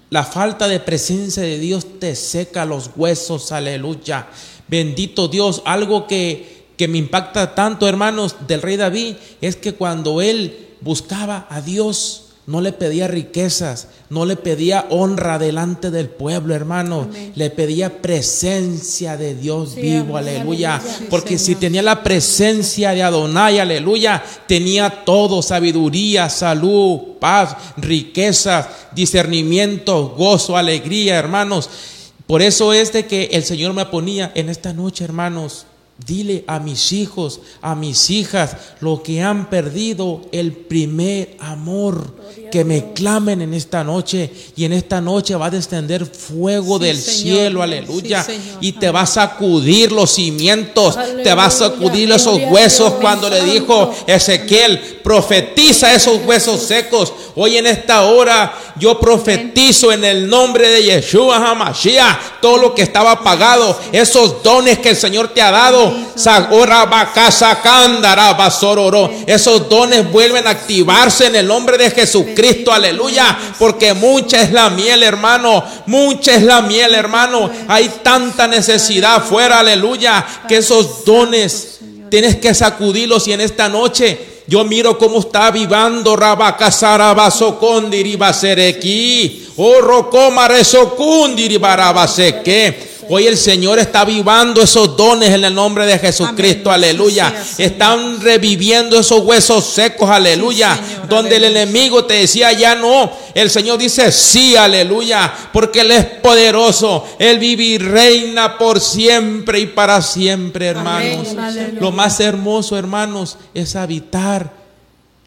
La falta de presencia de Dios te seca los huesos, aleluya. Bendito Dios, algo que, que me impacta tanto, hermanos, del rey David, es que cuando él buscaba a Dios, no le pedía riquezas, no le pedía honra delante del pueblo, hermano, le pedía presencia de Dios Sí, vivo, amén, aleluya. aleluya. Porque si tenía la presencia de Adonai, aleluya, tenía todo, sabiduría, salud, paz, riquezas, discernimiento, gozo, alegría, hermanos. Por eso es de que el Señor me ponía en esta noche, hermanos. Dile a mis hijos, a mis hijas, lo que han perdido el primer amor, que me clamen en esta noche y en esta noche va a descender fuego Sí, del Señor. cielo, aleluya, Sí, y te va a sacudir los cimientos, te va a sacudir esos huesos Dios, cuando le dijo Ezequiel, profetiza esos huesos secos. Hoy en esta hora yo profetizo en el nombre de Yeshua Hamashiach todo lo que estaba apagado, esos dones que el Señor te ha dado. Esos dones vuelven a activarse en el nombre de Jesucristo, aleluya, porque mucha es la miel, hermano, mucha es la miel, hermano. Hay tanta necesidad afuera, aleluya, que esos dones tienes que sacudirlos y en esta noche yo miro cómo está avivando Rabacasarabasocondiri Basereki. Oh Rocoma Resocundiri Barabaseke. Hoy el Señor está avivando esos dones en el nombre de Jesucristo, Amén. aleluya. Están reviviendo esos huesos secos, aleluya. Sí, Señor, Donde el enemigo te decía ya no, el Señor dice sí, aleluya, porque Él es poderoso. Él vive y reina por siempre y para siempre, hermanos. Amén. Lo más hermoso, hermanos, es habitar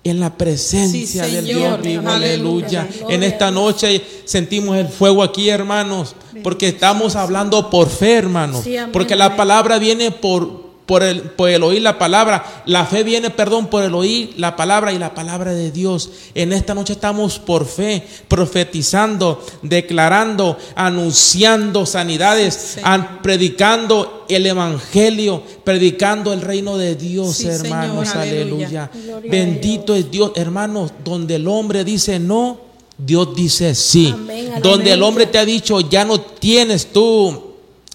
en la presencia Sí, del. Dios vivo, Aleluya. En esta noche sentimos el fuego aquí, hermanos, porque estamos hablando por fe, hermanos. Sí, amén, porque la palabra viene por, por, el, por el oír la palabra. La fe viene, perdón, por el oír la palabra y la palabra de Dios. En esta noche estamos por fe, profetizando, declarando, anunciando sanidades, Sí, an- predicando el evangelio, predicando el reino de Dios, Sí, Señor, hermanos. aleluya. Bendito es Dios, hermanos, donde el hombre dice no, Dios dice sí. Amén, donde el hombre te ha dicho, ya no tienes tú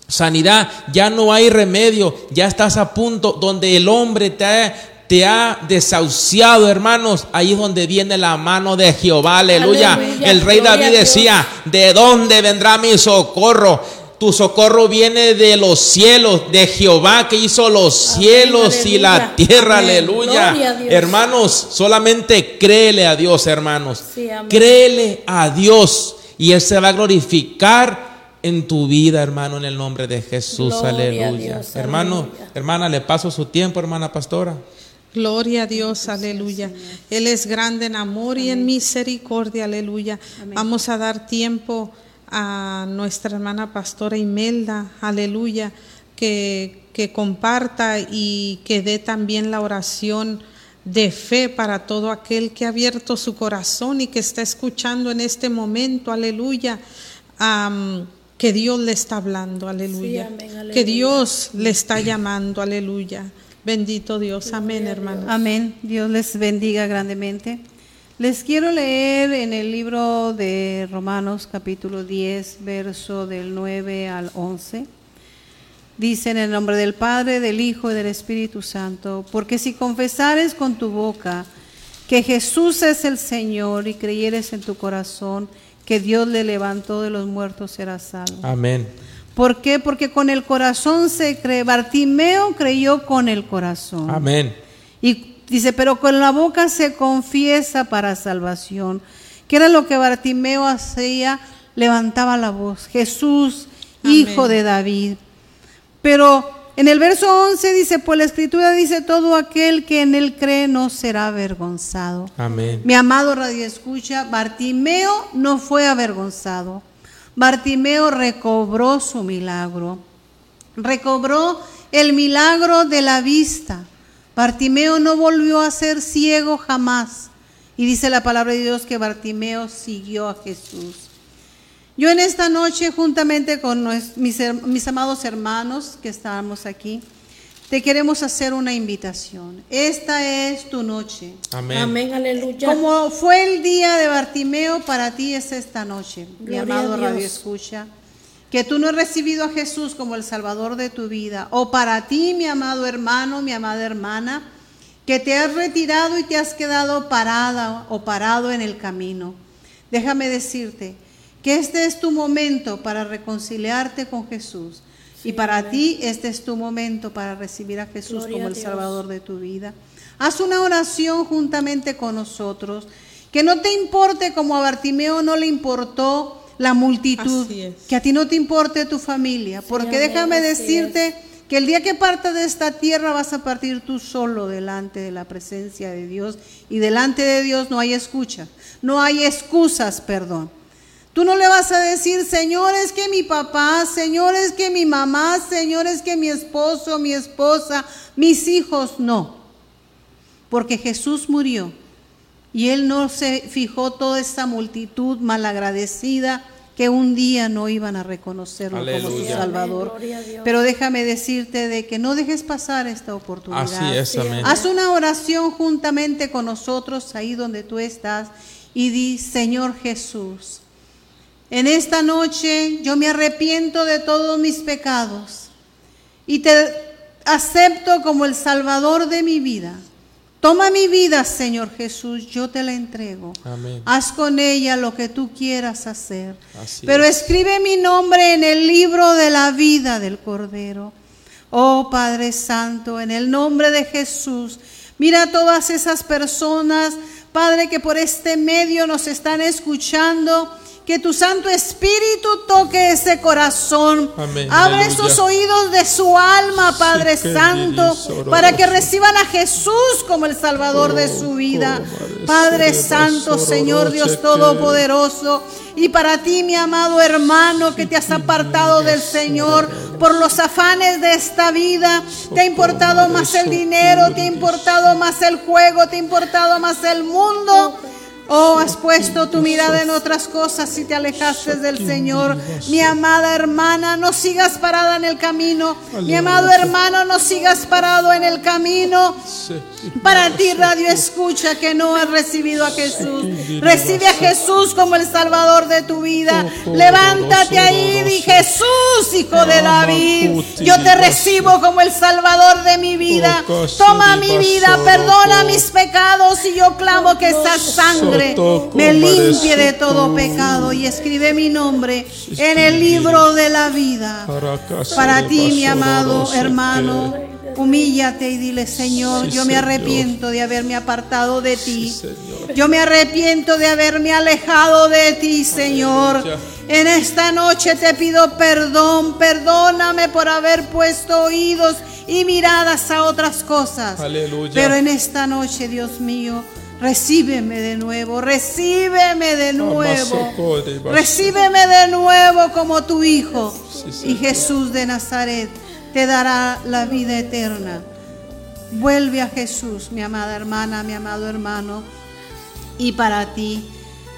sanidad, ya no hay remedio, ya estás a punto, donde el hombre te ha, te ha desahuciado, hermanos, ahí es donde viene la mano de Jehová, aleluya. Aleluya, El rey David decía, ¿de dónde vendrá mi socorro? Tu socorro viene de los cielos, de Jehová que hizo los Amén, cielos y la tierra, Amén. aleluya. Hermanos, solamente créele a Dios, hermanos. Sí. Créele a Dios y Él se va a glorificar en tu vida, hermano, en el nombre de Jesús, Gloria a aleluya. Dios, hermano, aleluya. hermana, le paso su tiempo, hermana pastora. Gloria a Dios, aleluya. Él es grande en amor y en misericordia, aleluya. Vamos a dar tiempo a nuestra hermana pastora Imelda, aleluya, que, que comparta y que dé también la oración de fe para todo aquel que ha abierto su corazón y que está escuchando en este momento, aleluya. Que Dios le está hablando, aleluya. amén, aleluya. Que Dios le está llamando, aleluya. Bendito Dios, amén, hermano. Amén. Dios les bendiga grandemente. Les quiero leer en el libro de Romanos capítulo 10, verso del 9 al 11. Dice en el nombre del Padre, del Hijo y del Espíritu Santo, porque si confesares con tu boca que Jesús es el Señor y creyeres en tu corazón que Dios le levantó de los muertos, serás salvo. Amén. ¿Por qué? Porque con el corazón se cree. Bartimeo creyó con el corazón. Amén. Y dice, pero con la boca se confiesa para salvación. ¿Qué era lo que Bartimeo hacía? Levantaba la voz. Jesús, Amén. hijo de David. Pero en el verso 11 dice, pues la escritura dice, todo aquel que en él cree no será avergonzado. Amén. Mi amado Radio Escucha, Bartimeo no fue avergonzado. Bartimeo recobró su milagro. Recobró el milagro de la vista. Bartimeo no volvió a ser ciego jamás. Y dice la palabra de Dios que Bartimeo siguió a Jesús. Yo en esta noche, juntamente con mis, amados hermanos que estamos aquí, te queremos hacer una invitación. Esta es tu noche. Amén. Amén, aleluya. Como fue el día de Bartimeo, para ti es esta noche, mi amado. Radio Escucha. Que tú no has recibido a Jesús como el Salvador de tu vida. O para ti, mi amado hermano, mi amada hermana, que te has retirado y te has quedado parada o parado en el camino. Déjame decirte que este es tu momento para reconciliarte con Jesús. Y para ti este es tu momento para recibir a Jesús Gloria como el. Salvador de tu vida. Haz una oración juntamente con nosotros. Que no te importe como a Bartimeo no le importó la multitud. Es. Que a ti no te importe tu familia. Porque amén, déjame decirte que el día que partas de esta tierra vas a partir tú solo delante de la presencia de Dios. Y delante de Dios no hay escucha. No hay excusas, perdón. Tú no le vas a decir, Señor, es que mi papá, Señor, es que mi mamá, Señor, es que mi esposo, mi esposa, mis hijos, no. Porque Jesús murió y Él no se fijó toda esta multitud malagradecida que un día no iban a reconocerlo como su. Salvador. Pero déjame decirte de que no dejes pasar esta oportunidad. Así es, amén. Haz una oración juntamente con nosotros ahí donde tú estás y di, Señor Jesús, en esta noche yo me arrepiento de todos mis pecados y te acepto como el Salvador de mi vida. Toma mi vida, Señor Jesús, yo te la entrego. Amén. Haz con ella lo que tú quieras hacer. Así Pero es. escribe mi nombre en el libro de la vida del Cordero. Oh Padre Santo, en el nombre de Jesús, mira a todas esas personas, Padre, que por este medio nos están escuchando. Que tu Santo Espíritu toque ese corazón. Amén. Abre Aleluya. esos oídos de su alma, Padre Sí, Santo, para que reciban a Jesús como el Salvador de su vida. Oh, Padre Padre Santo, Señor Dios Todopoderoso. Y para ti, mi amado hermano, que te has apartado del Señor por los afanes de esta vida, te ha importado más el dinero, te ha importado más el juego, te ha importado más el mundo. Oh, has puesto tu mirada en otras cosas y te alejaste del Señor. Mi amada hermana, no sigas parada en el camino. Mi amado hermano, no sigas parado en el camino. Para ti, radio escucha que no has recibido a Jesús. Recibe a Jesús como el Salvador de tu vida. Levántate ahí y di Jesús, hijo de David. Yo te recibo como el Salvador de mi vida. Toma mi vida, perdona mis pecados y yo clamo que esa sangre me limpie de todo pecado y escribe mi nombre en el libro de la vida. Para ti, mi amado hermano, humíllate y dile, Señor, yo me arrepiento de haberme apartado de ti. Yo me arrepiento de haberme alejado de ti, Señor. En esta noche te pido perdón, perdóname por haber puesto oídos y miradas a otras cosas. Aleluya. Pero en esta noche, Dios mío, recíbeme de nuevo, recíbeme de nuevo. Recíbeme de nuevo como tu Hijo. Y. Jesús de Nazaret te dará la vida eterna. Vuelve a Jesús, mi amada hermana, mi amado hermano. Y para ti.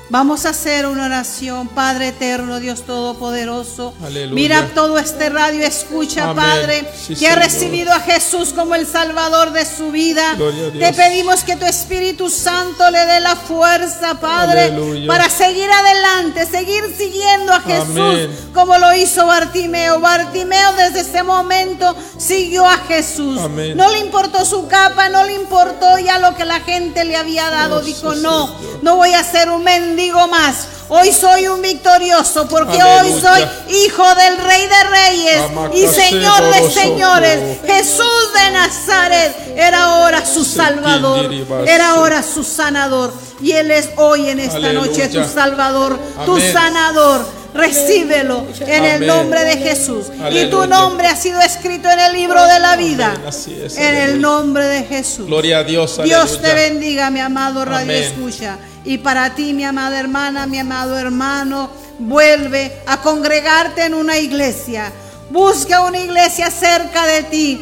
Vamos a hacer una oración, Padre eterno, Dios todopoderoso. Aleluya. Mira todo este radio, escucha, Amén. Padre, Sí, que ha recibido a Jesús como el Salvador de su vida. Te pedimos que tu Espíritu Santo le dé la fuerza, Padre, Aleluya. para seguir adelante, seguir siguiendo a Jesús Amén. como lo hizo Bartimeo. Bartimeo desde ese momento siguió a Jesús. Amén. No le importó su capa, no le importó ya lo que la gente le había dado. Dijo, no, no voy a ser un mendigo más. Hoy soy un victorioso porque hoy soy hijo del Rey de Reyes y Señor de señores. Jesús de Nazaret era ahora su Salvador, era ahora su sanador. Y Él es hoy en esta Aleluya. noche tu Salvador, tu sanador. Recíbelo en el nombre de Jesús. Y tu nombre ha sido escrito en el libro de la vida. Amén. Así es, En el nombre de Jesús. Gloria a Dios. Dios te bendiga, mi amado Radio Amén. Escucha. Y para ti, mi amada hermana, mi amado hermano, vuelve a congregarte en una iglesia. Busca una iglesia cerca de ti.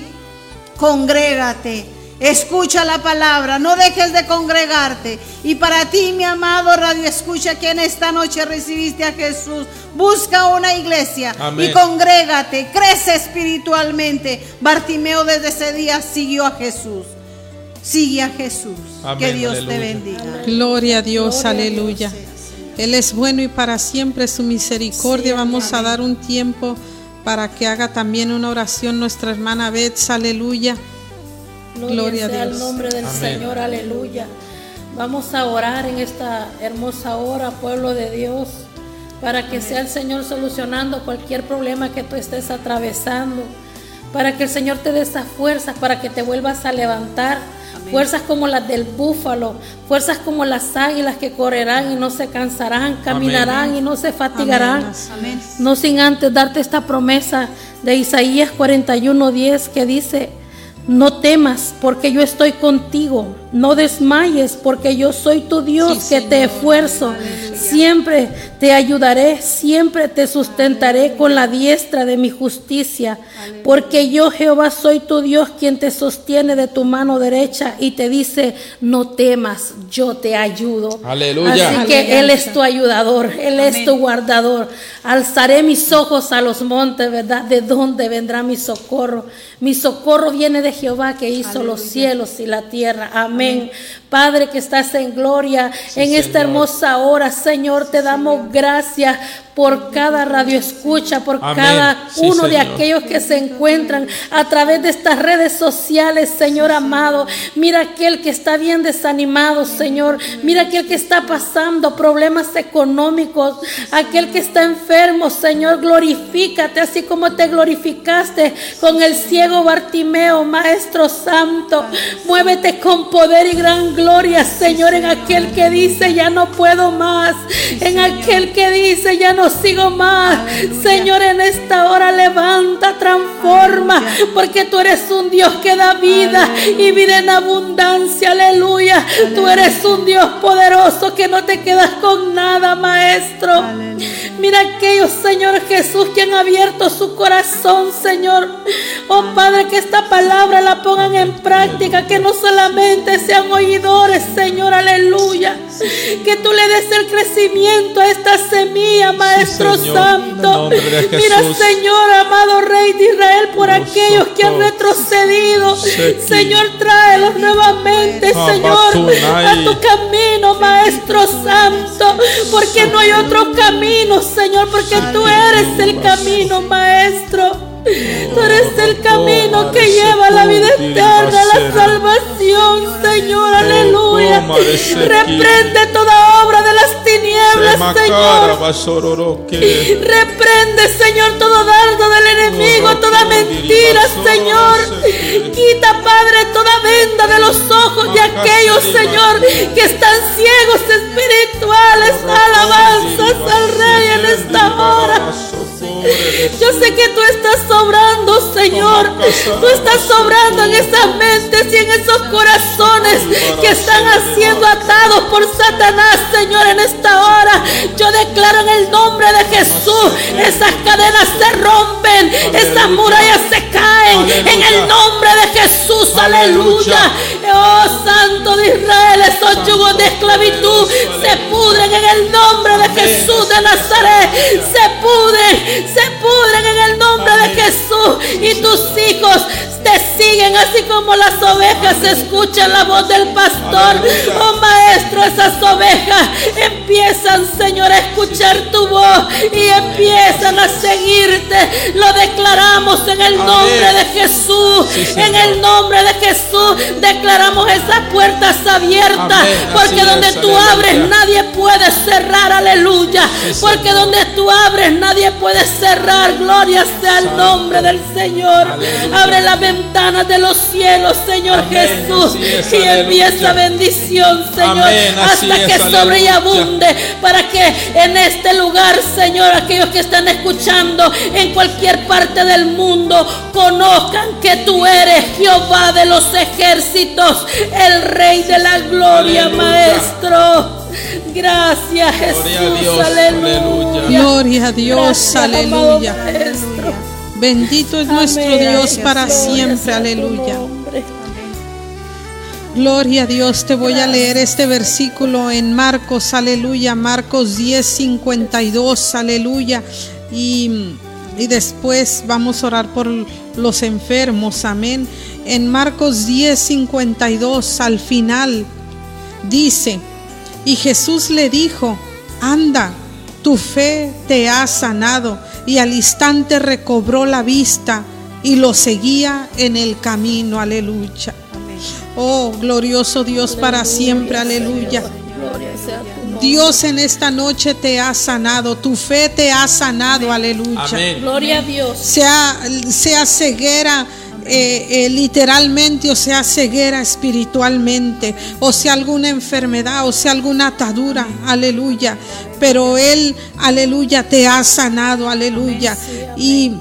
Congrégate. Escucha la palabra, no dejes de congregarte. Y para ti, mi amado Radio Escucha, que en esta noche recibiste a Jesús, busca una iglesia Amén. y congrégate, crece espiritualmente. Bartimeo desde ese día siguió a Jesús. Sigue a Jesús. Amén, que Dios te bendiga. Gloria a Dios, aleluya. Él es bueno y para siempre su misericordia. Vamos a dar un tiempo para que haga también una oración nuestra hermana Beth, aleluya. Gloria a sea Dios. el nombre del Amén. Señor, aleluya. Vamos a orar en esta hermosa hora, pueblo de Dios, para que sea el Señor solucionando cualquier problema que tú estés atravesando, para que el Señor te dé esas fuerzas, para que te vuelvas a levantar. Fuerzas como las del búfalo, fuerzas como las águilas que correrán y no se cansarán, caminarán y no se fatigarán. Amén. No sin antes darte esta promesa de Isaías 41:10 que dice, no temas porque yo estoy contigo, no desmayes porque yo soy tu Dios Sí, que te esfuerzo, siempre te ayudaré, siempre te sustentaré con la diestra de mi justicia, porque yo Jehová soy tu Dios quien te sostiene de tu mano derecha y te dice, no temas, yo te ayudo. Aleluya. Así que Él es tu ayudador, Él es tu guardador. Alzaré mis ojos a los montes, ¿verdad? ¿De dónde vendrá mi socorro? Mi socorro viene de Jehová que hizo los cielos y la tierra. Amén. Padre que estás en gloria, en esta Señor. hermosa hora, Señor, te damos gracias por cada radio escucha, por Amén. cada Sí, uno de aquellos que se encuentran a través de estas redes sociales, Señor amado. Mira aquel que está bien desanimado, Señor. Mira aquel que está pasando problemas económicos, aquel que está enfermo, Señor. Glorifícate así como te glorificaste con el ciego Bartimeo, Maestro Santo. Muévete con poder y gran gloria, Señor, en aquel que dice ya no puedo más, en aquel que dice ya no sigo más. Señor, en esta hora levanta, transforma, porque tú eres un Dios que da vida y vida en abundancia. Aleluya. Tú eres un Dios poderoso que no te quedas con nada, Maestro. Mira aquellos, Señor Jesús, que han abierto su corazón, Señor. Oh Padre, que esta palabra la pongan en práctica, que no solamente sean oidores, Señor, aleluya. Que tú le des el crecimiento a esta semilla, Maestro Santo. Mira. Señor, amado Rey de Israel, por aquellos que han retrocedido. Señor, tráelos nuevamente, Señor, a tu camino, Maestro Santo, porque no hay otro camino, Señor, porque tú eres el camino, Maestro. Tú eres el camino que lleva a la vida eterna, la salvación, Señor, aleluya. Reprende toda obra de las tinieblas, Señor. Reprende, Señor, todo dardo del enemigo, toda mentira, Señor. Quita, Padre, toda venda de los ojos de aquellos, Señor, que están ciegos espirituales. Alabanzas al Rey en esta hora. Yo sé que tú estás sobrando, Señor. Tú estás sobrando en esas mentes y en esos corazones que están siendo atados por Satanás, Señor, en esta hora. Yo declaro en el nombre de Jesús, esas cadenas se rompen, esas murallas se caen. En el nombre de Jesús, aleluya. Oh Santo de Israel, esos yugos de esclavitud se pudren en el nombre de Jesús de Nazaret. Se pudren, se pudren en el nombre de Jesús. Y tus hijos siguen así como las ovejas escuchan la voz del pastor. Oh Maestro, esas ovejas empiezan, Señor, a escuchar tu voz y empiezan a seguirte. Lo declaramos en el nombre de Jesús. En el nombre de Jesús declaramos esas puertas abiertas. Porque donde tú abres nadie puede cerrar. Aleluya. Porque donde tú abres nadie puede cerrar. Gloria sea el nombre del Señor. Abre las ventanas de los cielos, Señor Amén. Jesús. Es, y envía aleluya. esa bendición, Señor. Amén. Hasta es, que sobre y abunde. Para que en este lugar, Señor, aquellos que están escuchando en cualquier parte del mundo conozcan que tú eres Jehová de los ejércitos, el Rey de la gloria, Aleluya. Maestro. Gracias, Jesús. Gloria a Dios, Aleluya. aleluya. Gloria a Dios, Gracias, amado aleluya. Bendito es nuestro Amén. Dios para siempre, aleluya. Gloria a Dios, te voy a leer este versículo en Marcos, aleluya, Marcos 10, 52, aleluya. Y, y después vamos a orar por los enfermos, amén. En Marcos 10, 52, al final, dice, y Jesús le dijo, anda, tu fe te ha sanado. Y al instante recobró la vista y lo seguía en el camino, aleluya. Oh, glorioso Dios para siempre, aleluya. Dios en esta noche te ha sanado, tu fe te ha sanado, aleluya. Amén. Gloria a Dios. Sea, sea ceguera eh, eh, literalmente, o sea ceguera espiritualmente, o sea alguna enfermedad, o sea alguna atadura, aleluya. Pero Él, aleluya, te ha sanado, aleluya. Y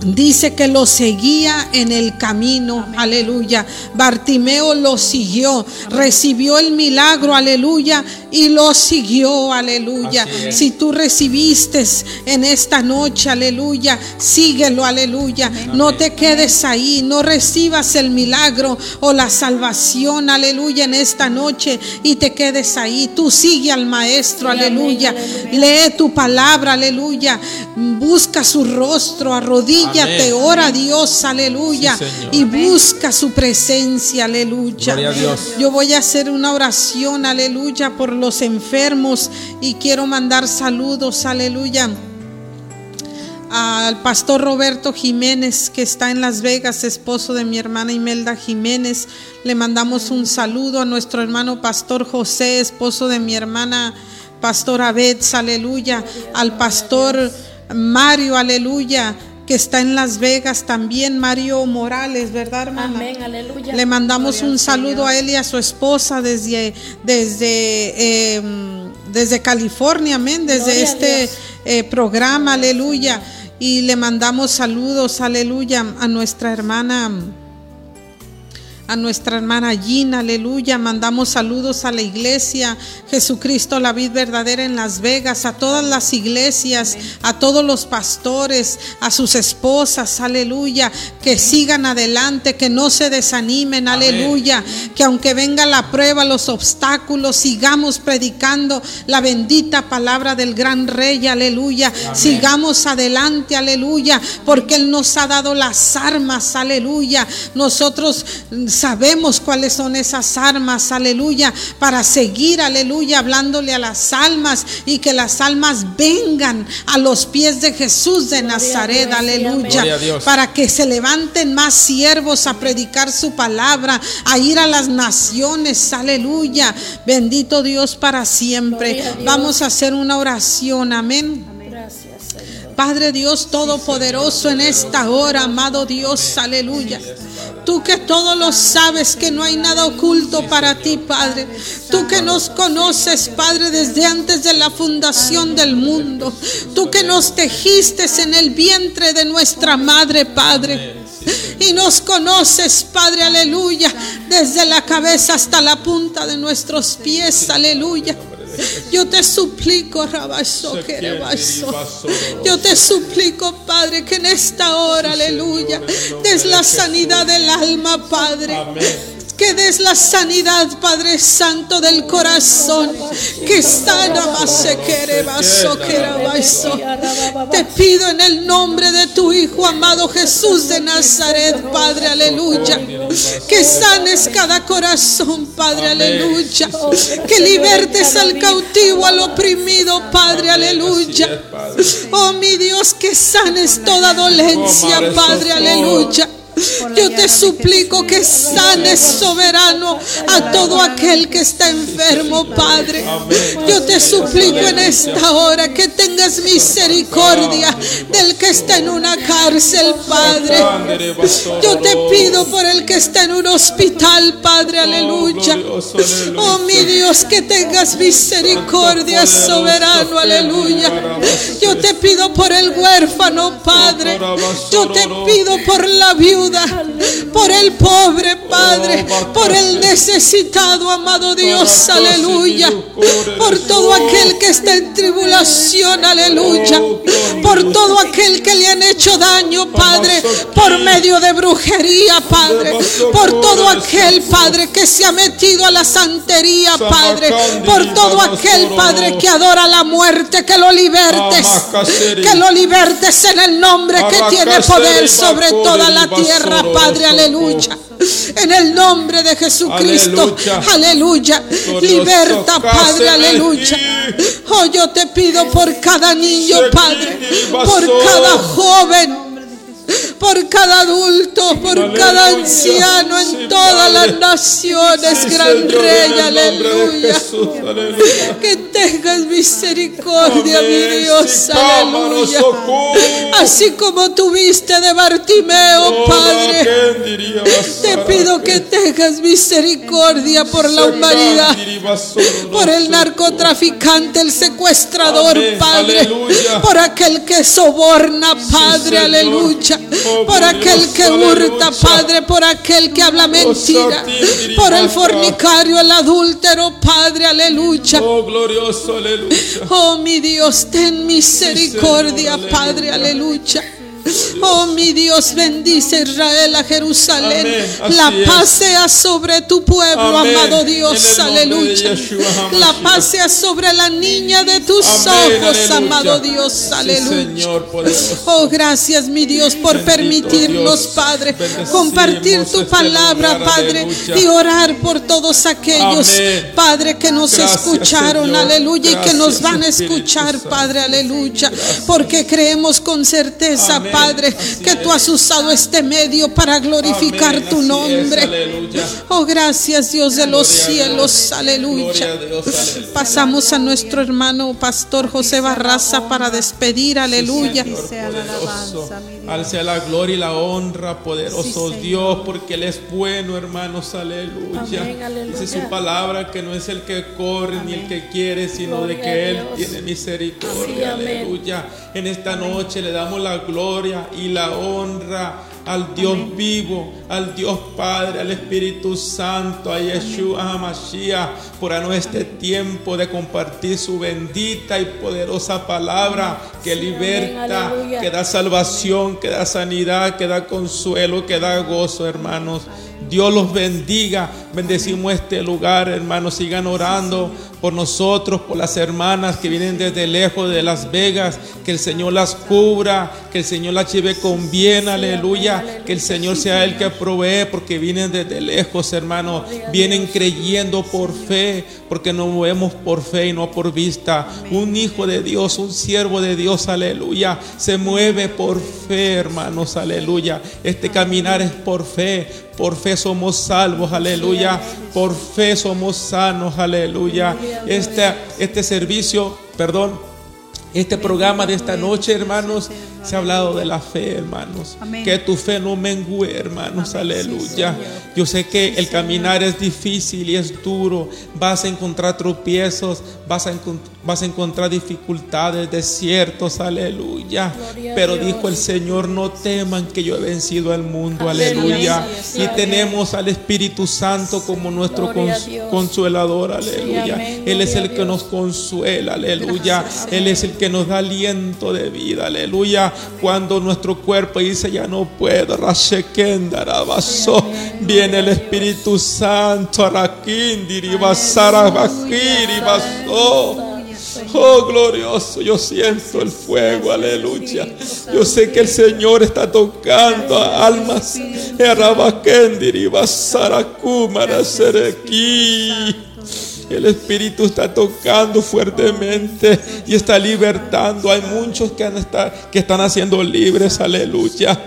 Dice que lo seguía en el camino, aleluya. Bartimeo lo siguió, recibió el milagro, aleluya, y lo siguió, aleluya. Si tú recibiste en esta noche, aleluya, síguelo, aleluya. No te quedes ahí, no recibas el milagro o la salvación, aleluya, en esta noche y te quedes ahí. Tú sigue al maestro, aleluya. Lee tu palabra, aleluya. Busca su rostro, arrodíllate ora a Dios, aleluya, Sí, y busca su presencia, aleluya. Yo voy a hacer una oración, aleluya, por los enfermos y quiero mandar saludos, aleluya al pastor Roberto Jiménez que está en Las Vegas, esposo de mi hermana Imelda Jiménez. Le mandamos un saludo a nuestro hermano pastor José, esposo de mi hermana pastor Abed, aleluya. Al pastor Mario, aleluya, que está en Las Vegas también, Mario Morales, ¿verdad, hermana? Amén, aleluya. Le mandamos Gloria un al saludo a él y a su esposa desde, desde, eh, desde California, amén, desde Gloria este eh, programa, aleluya. Y le mandamos saludos, aleluya, a nuestra hermana. A nuestra hermana Gina, aleluya. Mandamos saludos a la iglesia Jesucristo, la vid verdadera en Las Vegas, a todas las iglesias, a todos los pastores, a sus esposas, aleluya. Que sigan adelante, que no se desanimen, aleluya. Que aunque venga la prueba, los obstáculos, sigamos predicando la bendita palabra del gran rey, aleluya. Sigamos adelante, aleluya, porque Él nos ha dado las armas, aleluya. Nosotros sabemos cuáles son esas armas, aleluya, para seguir, aleluya, hablándole a las almas y que las almas vengan a los pies de Jesús de Nazaret, aleluya, para que se levanten más siervos a predicar su palabra, a ir a las naciones, aleluya. Bendito Dios para siempre. Vamos a hacer una oración, amén. Padre Dios Todopoderoso en esta hora, amado Dios, aleluya. Tú que todo lo sabes, que no hay nada oculto para ti, Padre. Tú que nos conoces, Padre, desde antes de la fundación del mundo. Tú que nos tejiste en el vientre de nuestra madre, Padre. Y nos conoces, Padre, aleluya, desde la cabeza hasta la punta de nuestros pies, aleluya. [laughs] Yo te suplico, Rabaso, que Rabaso. Yo te suplico, Padre, que en esta hora, aleluya, des la sanidad del alma, Padre. Que des la sanidad, Padre Santo, del corazón. Que sana más se quiere. Te pido en el nombre de tu Hijo amado Jesús de Nazaret, Padre, aleluya. Que sanes cada corazón, Padre, aleluya. Que libertes al cautivo, al oprimido, Padre, aleluya. Oh mi Dios, que sanes toda dolencia, Padre, aleluya. Yo te suplico que sanes soberano a todo aquel que está enfermo, Padre. Yo te suplico en esta hora que tengas misericordia del que está en una cárcel, Padre. Yo te pido por el que está en un hospital, Padre, aleluya. Oh mi Dios, que tengas misericordia, soberano, aleluya. Yo te pido por el huérfano, Padre. Yo te pido por la viuda, por el pobre, Padre, por el necesitado, amado Dios, aleluya. Por todo aquel que está en tribulación, aleluya. Por todo aquel que le han hecho daño, Padre, por medio de brujería, Padre. Por todo aquel, Padre, que se ha metido a la santería, Padre. Por todo aquel, Padre, que adora la muerte, que lo libertes. Que lo libertes en el nombre que tiene poder sobre toda la tierra, Padre, aleluya. En el nombre de Jesucristo, aleluya. Liberta, Padre, aleluya. Oh, yo te pido por cada niño, Padre, por cada joven por cada adulto, por cada anciano en todas las naciones, gran rey, aleluya. Que tengas misericordia, mi Dios, aleluya. Así como tuviste de Bartimeo, Padre, te pido que tengas misericordia por la humanidad, por el narcotraficante, el secuestrador, Padre, por aquel que soborna, Padre, aleluya, por aquel que hurta. Padre, por aquel que habla mentira, Satiri, por el fornicario, el adúltero, Padre, aleluya. Oh, glorioso, aleluya. Oh mi Dios, ten misericordia, Padre, aleluya. Oh, mi Dios, bendice Israel a Jerusalén. Amén. La paz sea sobre tu pueblo, Amén. amado Dios. Aleluya. La paz sea sobre la niña de tus Amén, ojos, aleluya. amado Dios. Aleluya. Oh, gracias, mi Dios, por Bendito permitirnos, Dios. Padre, Bendecimos compartir tu este palabra, lugar, Padre, aleluya. y orar por todos aquellos. Padre, que nos Gracias, escucharon, Señor. aleluya, y que nos van a escuchar. Padre, aleluya, porque creemos con certeza, Amén. Padre, que tú has usado este medio para glorificar Amén. tu nombre. aleluya. Oh, gracias, Dios de los cielos, aleluya. Pasamos a nuestro hermano pastor José Barraza para despedir, aleluya. Sea la gloria y la honra, poderoso. Dios, porque Él es bueno, hermanos, aleluya. Dice su palabra que no es el que corre ni el que quiere, sino de que Él tiene misericordia, aleluya. En esta noche le damos la gloria y la honra al Dios vivo, al Dios Padre, al Espíritu Santo, a Yeshua HaMashiach, por darnos este tiempo de compartir su bendita y poderosa palabra que liberta, que da salvación, que da sanidad, que da consuelo, que da gozo, hermanos. Dios los bendiga. Bendecimos este lugar, hermanos. Sigan orando por nosotros, por las hermanas que vienen desde lejos de Las Vegas. Que el Señor las cubra, que el Señor las lleve con bien, aleluya. Que el Señor sea el que provee, porque vienen desde lejos, hermanos. Vienen creyendo por fe, porque nos movemos por fe y no por vista. Un hijo de Dios, un siervo de Dios, aleluya. Se mueve por fe, hermanos, aleluya. Este caminar es por fe. Por fe somos salvos, aleluya. Por fe somos sanos, aleluya. Este, este servicio, perdón, este programa de esta noche, hermanos, se ha hablado de la fe, hermanos. Amén. Que tu fe no mengue, hermanos, aleluya. Yo sé que el caminar es difícil y es duro. Vas a encontrar tropiezos, vas a, encon- vas a encontrar dificultades, desiertos, aleluya. Gloria Pero dijo el Señor, no teman que yo he vencido al mundo, Aleluya. Sí, Y tenemos al Espíritu Santo como nuestro cons- Dios. consolador, aleluya. amén. Él es el que nos consuela, aleluya. Él es el que nos da aliento de vida, aleluya. Cuando nuestro cuerpo dice ya no puedo, Rashekendarabaso, viene el Espíritu Santo. Oh, glorioso, yo siento el fuego, aleluya. Yo sé que el Señor está tocando a almas. Sereki. El Espíritu está tocando fuertemente y está libertando. Hay muchos que, han estar- que están haciendo libres. Aleluya.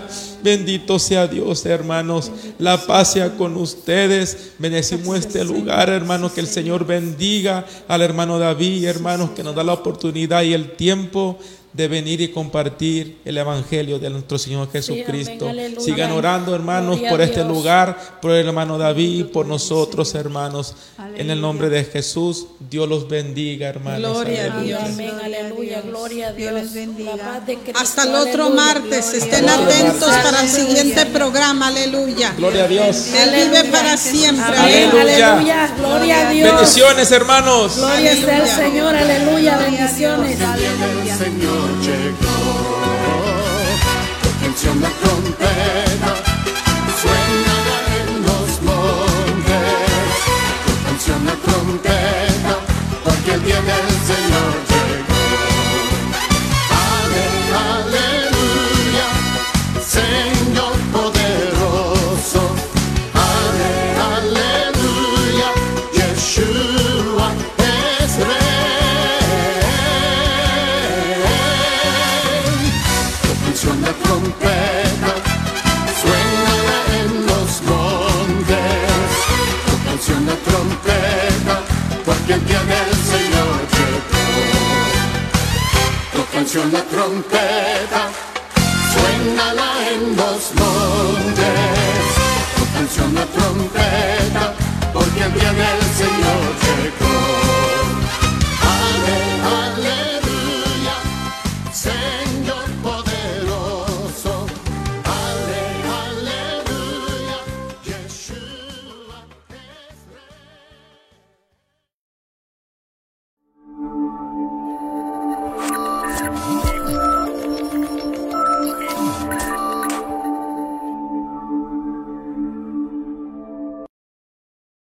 Bendito sea Dios, hermanos. La paz sea con ustedes. Bendecimos este lugar, hermanos. Que el Señor bendiga al hermano David, hermanos, que nos da la oportunidad y el tiempo de venir y compartir el Evangelio de nuestro Señor Jesucristo. Sigan orando, hermanos, Gloria por este lugar, por el hermano David, por nosotros, hermanos. En el nombre de Jesús, Dios los bendiga, hermanos. Gloria a. Dios. Amén, aleluya, gloria a Dios Dios. les bendiga. La paz de Cristo, Hasta el otro aleluya. martes. Estén atentos para el Aleluya. siguiente programa. Aleluya. Gloria a Dios. Él vive para siempre. Amén, Aleluya. aleluya, gloria a Dios. Bendiciones, hermanos. Gloria sea el Señor, aleluya, bendiciones. Señor llegó. Atención la trompeta, suena en los montes. Atención la trompeta, porque el día del Señor Funciona la trompeta,